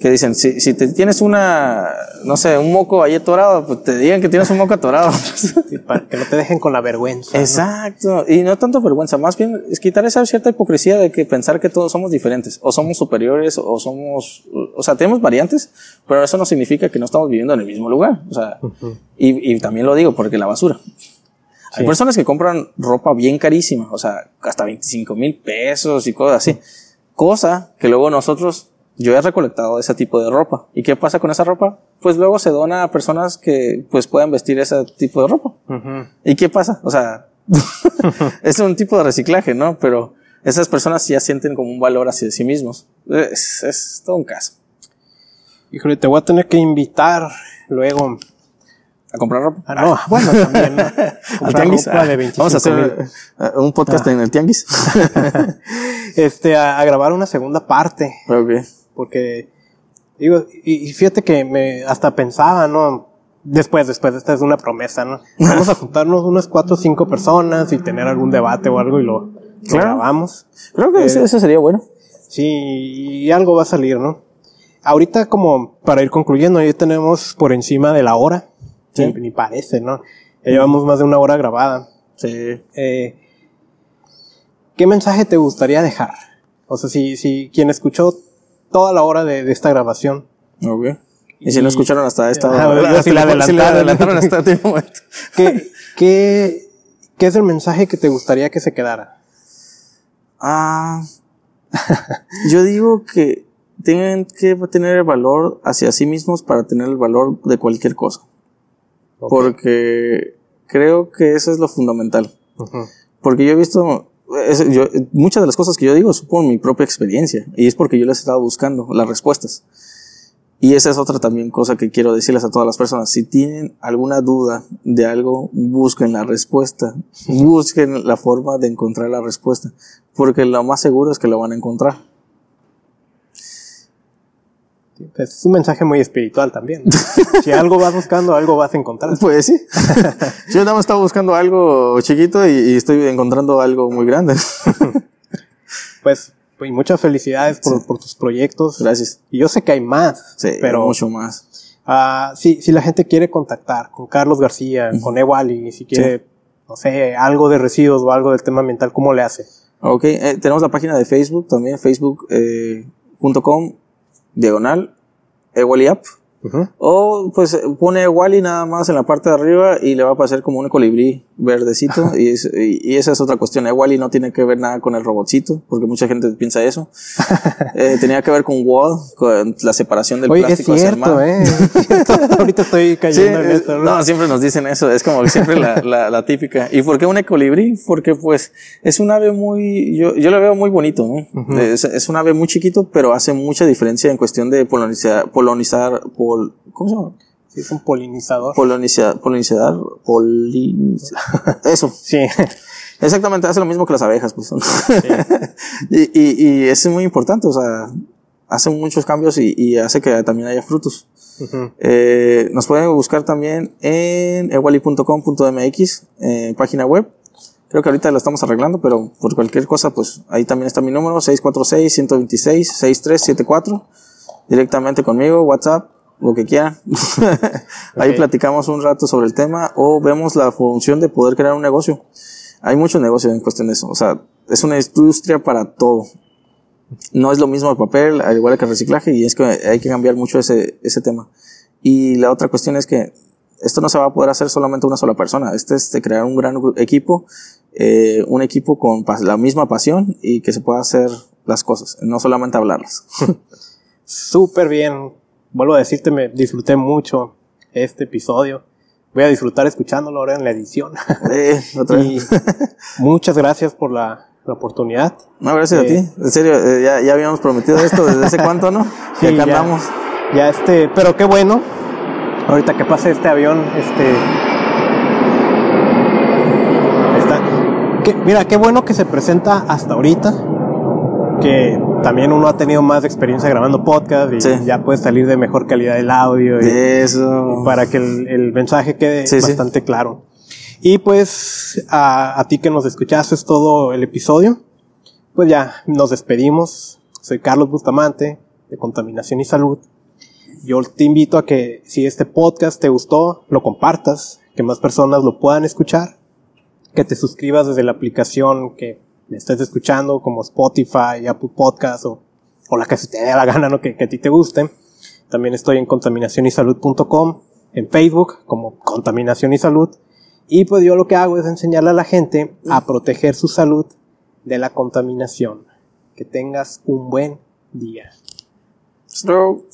que dicen, si, si te tienes una, no sé, un moco ahí atorado, pues te digan que tienes un moco atorado. para que no te dejen con la vergüenza. Exacto. Y no tanto vergüenza, más bien es quitar esa cierta hipocresía de que pensar que todos somos diferentes, o somos superiores, o somos, o sea, tenemos variantes, pero eso no significa que no estamos viviendo en el mismo lugar. O sea, y, y también lo digo porque la basura. Hay personas que compran ropa bien carísima, o sea, hasta 25 mil pesos y cosas así. Cosa que luego nosotros yo he recolectado ese tipo de ropa. ¿Y qué pasa con esa ropa? Pues luego se dona a personas que pues puedan vestir ese tipo de ropa. ¿Y qué pasa? O sea, es un tipo de reciclaje, ¿no? Pero esas personas ya sienten como un valor hacia sí mismos. Es, es todo un caso. Híjole, te voy a tener que invitar luego a comprar ropa. Ah, no, bueno, también. Al tianguis. Ah, vamos a hacer eh, un podcast ah. en el tianguis. este, a, a, grabar una segunda parte. Ok. Porque, digo, y, fíjate que me hasta pensaba, ¿no? Después, después, esta es una promesa, ¿no? Vamos a juntarnos unas cuatro o cinco personas y tener algún debate o algo y lo, grabamos. Creo que eso, sería bueno. Sí, y algo va a salir, ¿no? Ahorita como para ir concluyendo, ya tenemos por encima de la hora. Sí. Ni, parece, ¿no? Ya llevamos más de una hora grabada. Sí. Eh, ¿Qué mensaje te gustaría dejar? O sea, si, si quien escuchó toda la hora de, esta grabación. Ok. Y, si no escucharon hasta esta hora, si la adelantaron, hasta este momento. ¿Qué, qué, ¿Qué es el mensaje que te gustaría que se quedara? Ah, yo digo que tienen que tener el valor hacia sí mismos para tener el valor de cualquier cosa. Porque creo que eso es lo fundamental. Porque yo he visto yo, muchas de las cosas que yo digo son por mi propia experiencia y es porque yo les he estado buscando las respuestas. Y esa es otra también cosa que quiero decirles a todas las personas. Si tienen alguna duda de algo, busquen la respuesta. Busquen la forma de encontrar la respuesta. Porque lo más seguro es que lo van a encontrar. Es un mensaje muy espiritual también. si algo vas buscando, algo vas a encontrar. Pues sí. Yo nada más estaba buscando algo chiquito y, estoy encontrando algo muy grande. pues, pues muchas felicidades por, tus proyectos. Gracias. Y yo sé que hay más. Sí, pero mucho más. Uh, si, si la gente quiere contactar con Carlos García, con Ewali, si quiere, no sé, algo de residuos o algo del tema ambiental, ¿cómo le hace? Ok, eh, tenemos la página de Facebook también, facebook.com eh, diagonal App. O pues pone Wally nada más en la parte de arriba y le va a aparecer como un colibrí verdecito. y, y, esa es otra cuestión. Wally no tiene que ver nada con el robotcito, porque mucha gente piensa eso. eh, tenía que ver con Wall, con la separación del plástico. Es cierto, eh. Ahorita estoy cayendo en esto. ¿no? siempre nos dicen eso. Es como siempre la, la, la, típica. ¿Y por qué un colibrí? Porque pues es un ave muy, yo, yo lo veo muy bonito. ¿no? es, es, un ave muy chiquito, pero hace mucha diferencia en cuestión de polonizar, polonizar, por ¿cómo se llama? Sí, es un polinizador. Polinizador, polinizador, polinizador. Eso. Sí. Exactamente, hace lo mismo que las abejas, pues. y, y, y, es muy importante, o sea, hace muchos cambios y, y hace que también haya frutos. eh, nos pueden buscar también en ewali.com.mx, eh, página web. Creo que ahorita la estamos arreglando, pero por cualquier cosa, pues ahí también está mi número, 646-126-6374. Directamente conmigo, WhatsApp lo que quieran. Ahí platicamos un rato sobre el tema o vemos la función de poder crear un negocio. Hay muchos negocios en cuestión de eso. O sea, es una industria para todo. No es lo mismo el papel, al igual que el reciclaje, y es que hay que cambiar mucho ese, ese tema. Y la otra cuestión es que esto no se va a poder hacer solamente una sola persona. Este es de crear un gran equipo, eh, un equipo con la misma pasión y que se pueda hacer las cosas, no solamente hablarlas. Súper bien vuelvo a decirte, me disfruté mucho este episodio. Voy a disfrutar escuchándolo ahora en la edición. Eh, otra y muchas gracias por la, oportunidad. No, gracias a ti. Eh, en serio, eh, ya, ya, habíamos prometido esto desde hace cuánto, ¿no? Sí, acá andamos. Ya este, pero qué bueno. Ahorita que pase este avión, este. Está. mira, qué bueno que se presenta hasta ahorita. Que también uno ha tenido más experiencia grabando podcast y ya puede salir de mejor calidad el audio. Y, Eso. Para que el, mensaje quede bastante claro. Y pues a, ti que nos escuchaste es todo el episodio. Pues ya nos despedimos. Soy Carlos Bustamante de Contaminación y Salud. Yo te invito a que si este podcast te gustó, lo compartas, que más personas lo puedan escuchar, que te suscribas desde la aplicación que me estés escuchando, como Spotify, Apple Podcast o, o la que se te dé la gana, ¿no? que, a ti te guste. También estoy en contaminacionysalud.com, en Facebook como Contaminación y Salud. Y pues yo lo que hago es enseñarle a la gente a proteger su salud de la contaminación. Que tengas un buen día. Slow.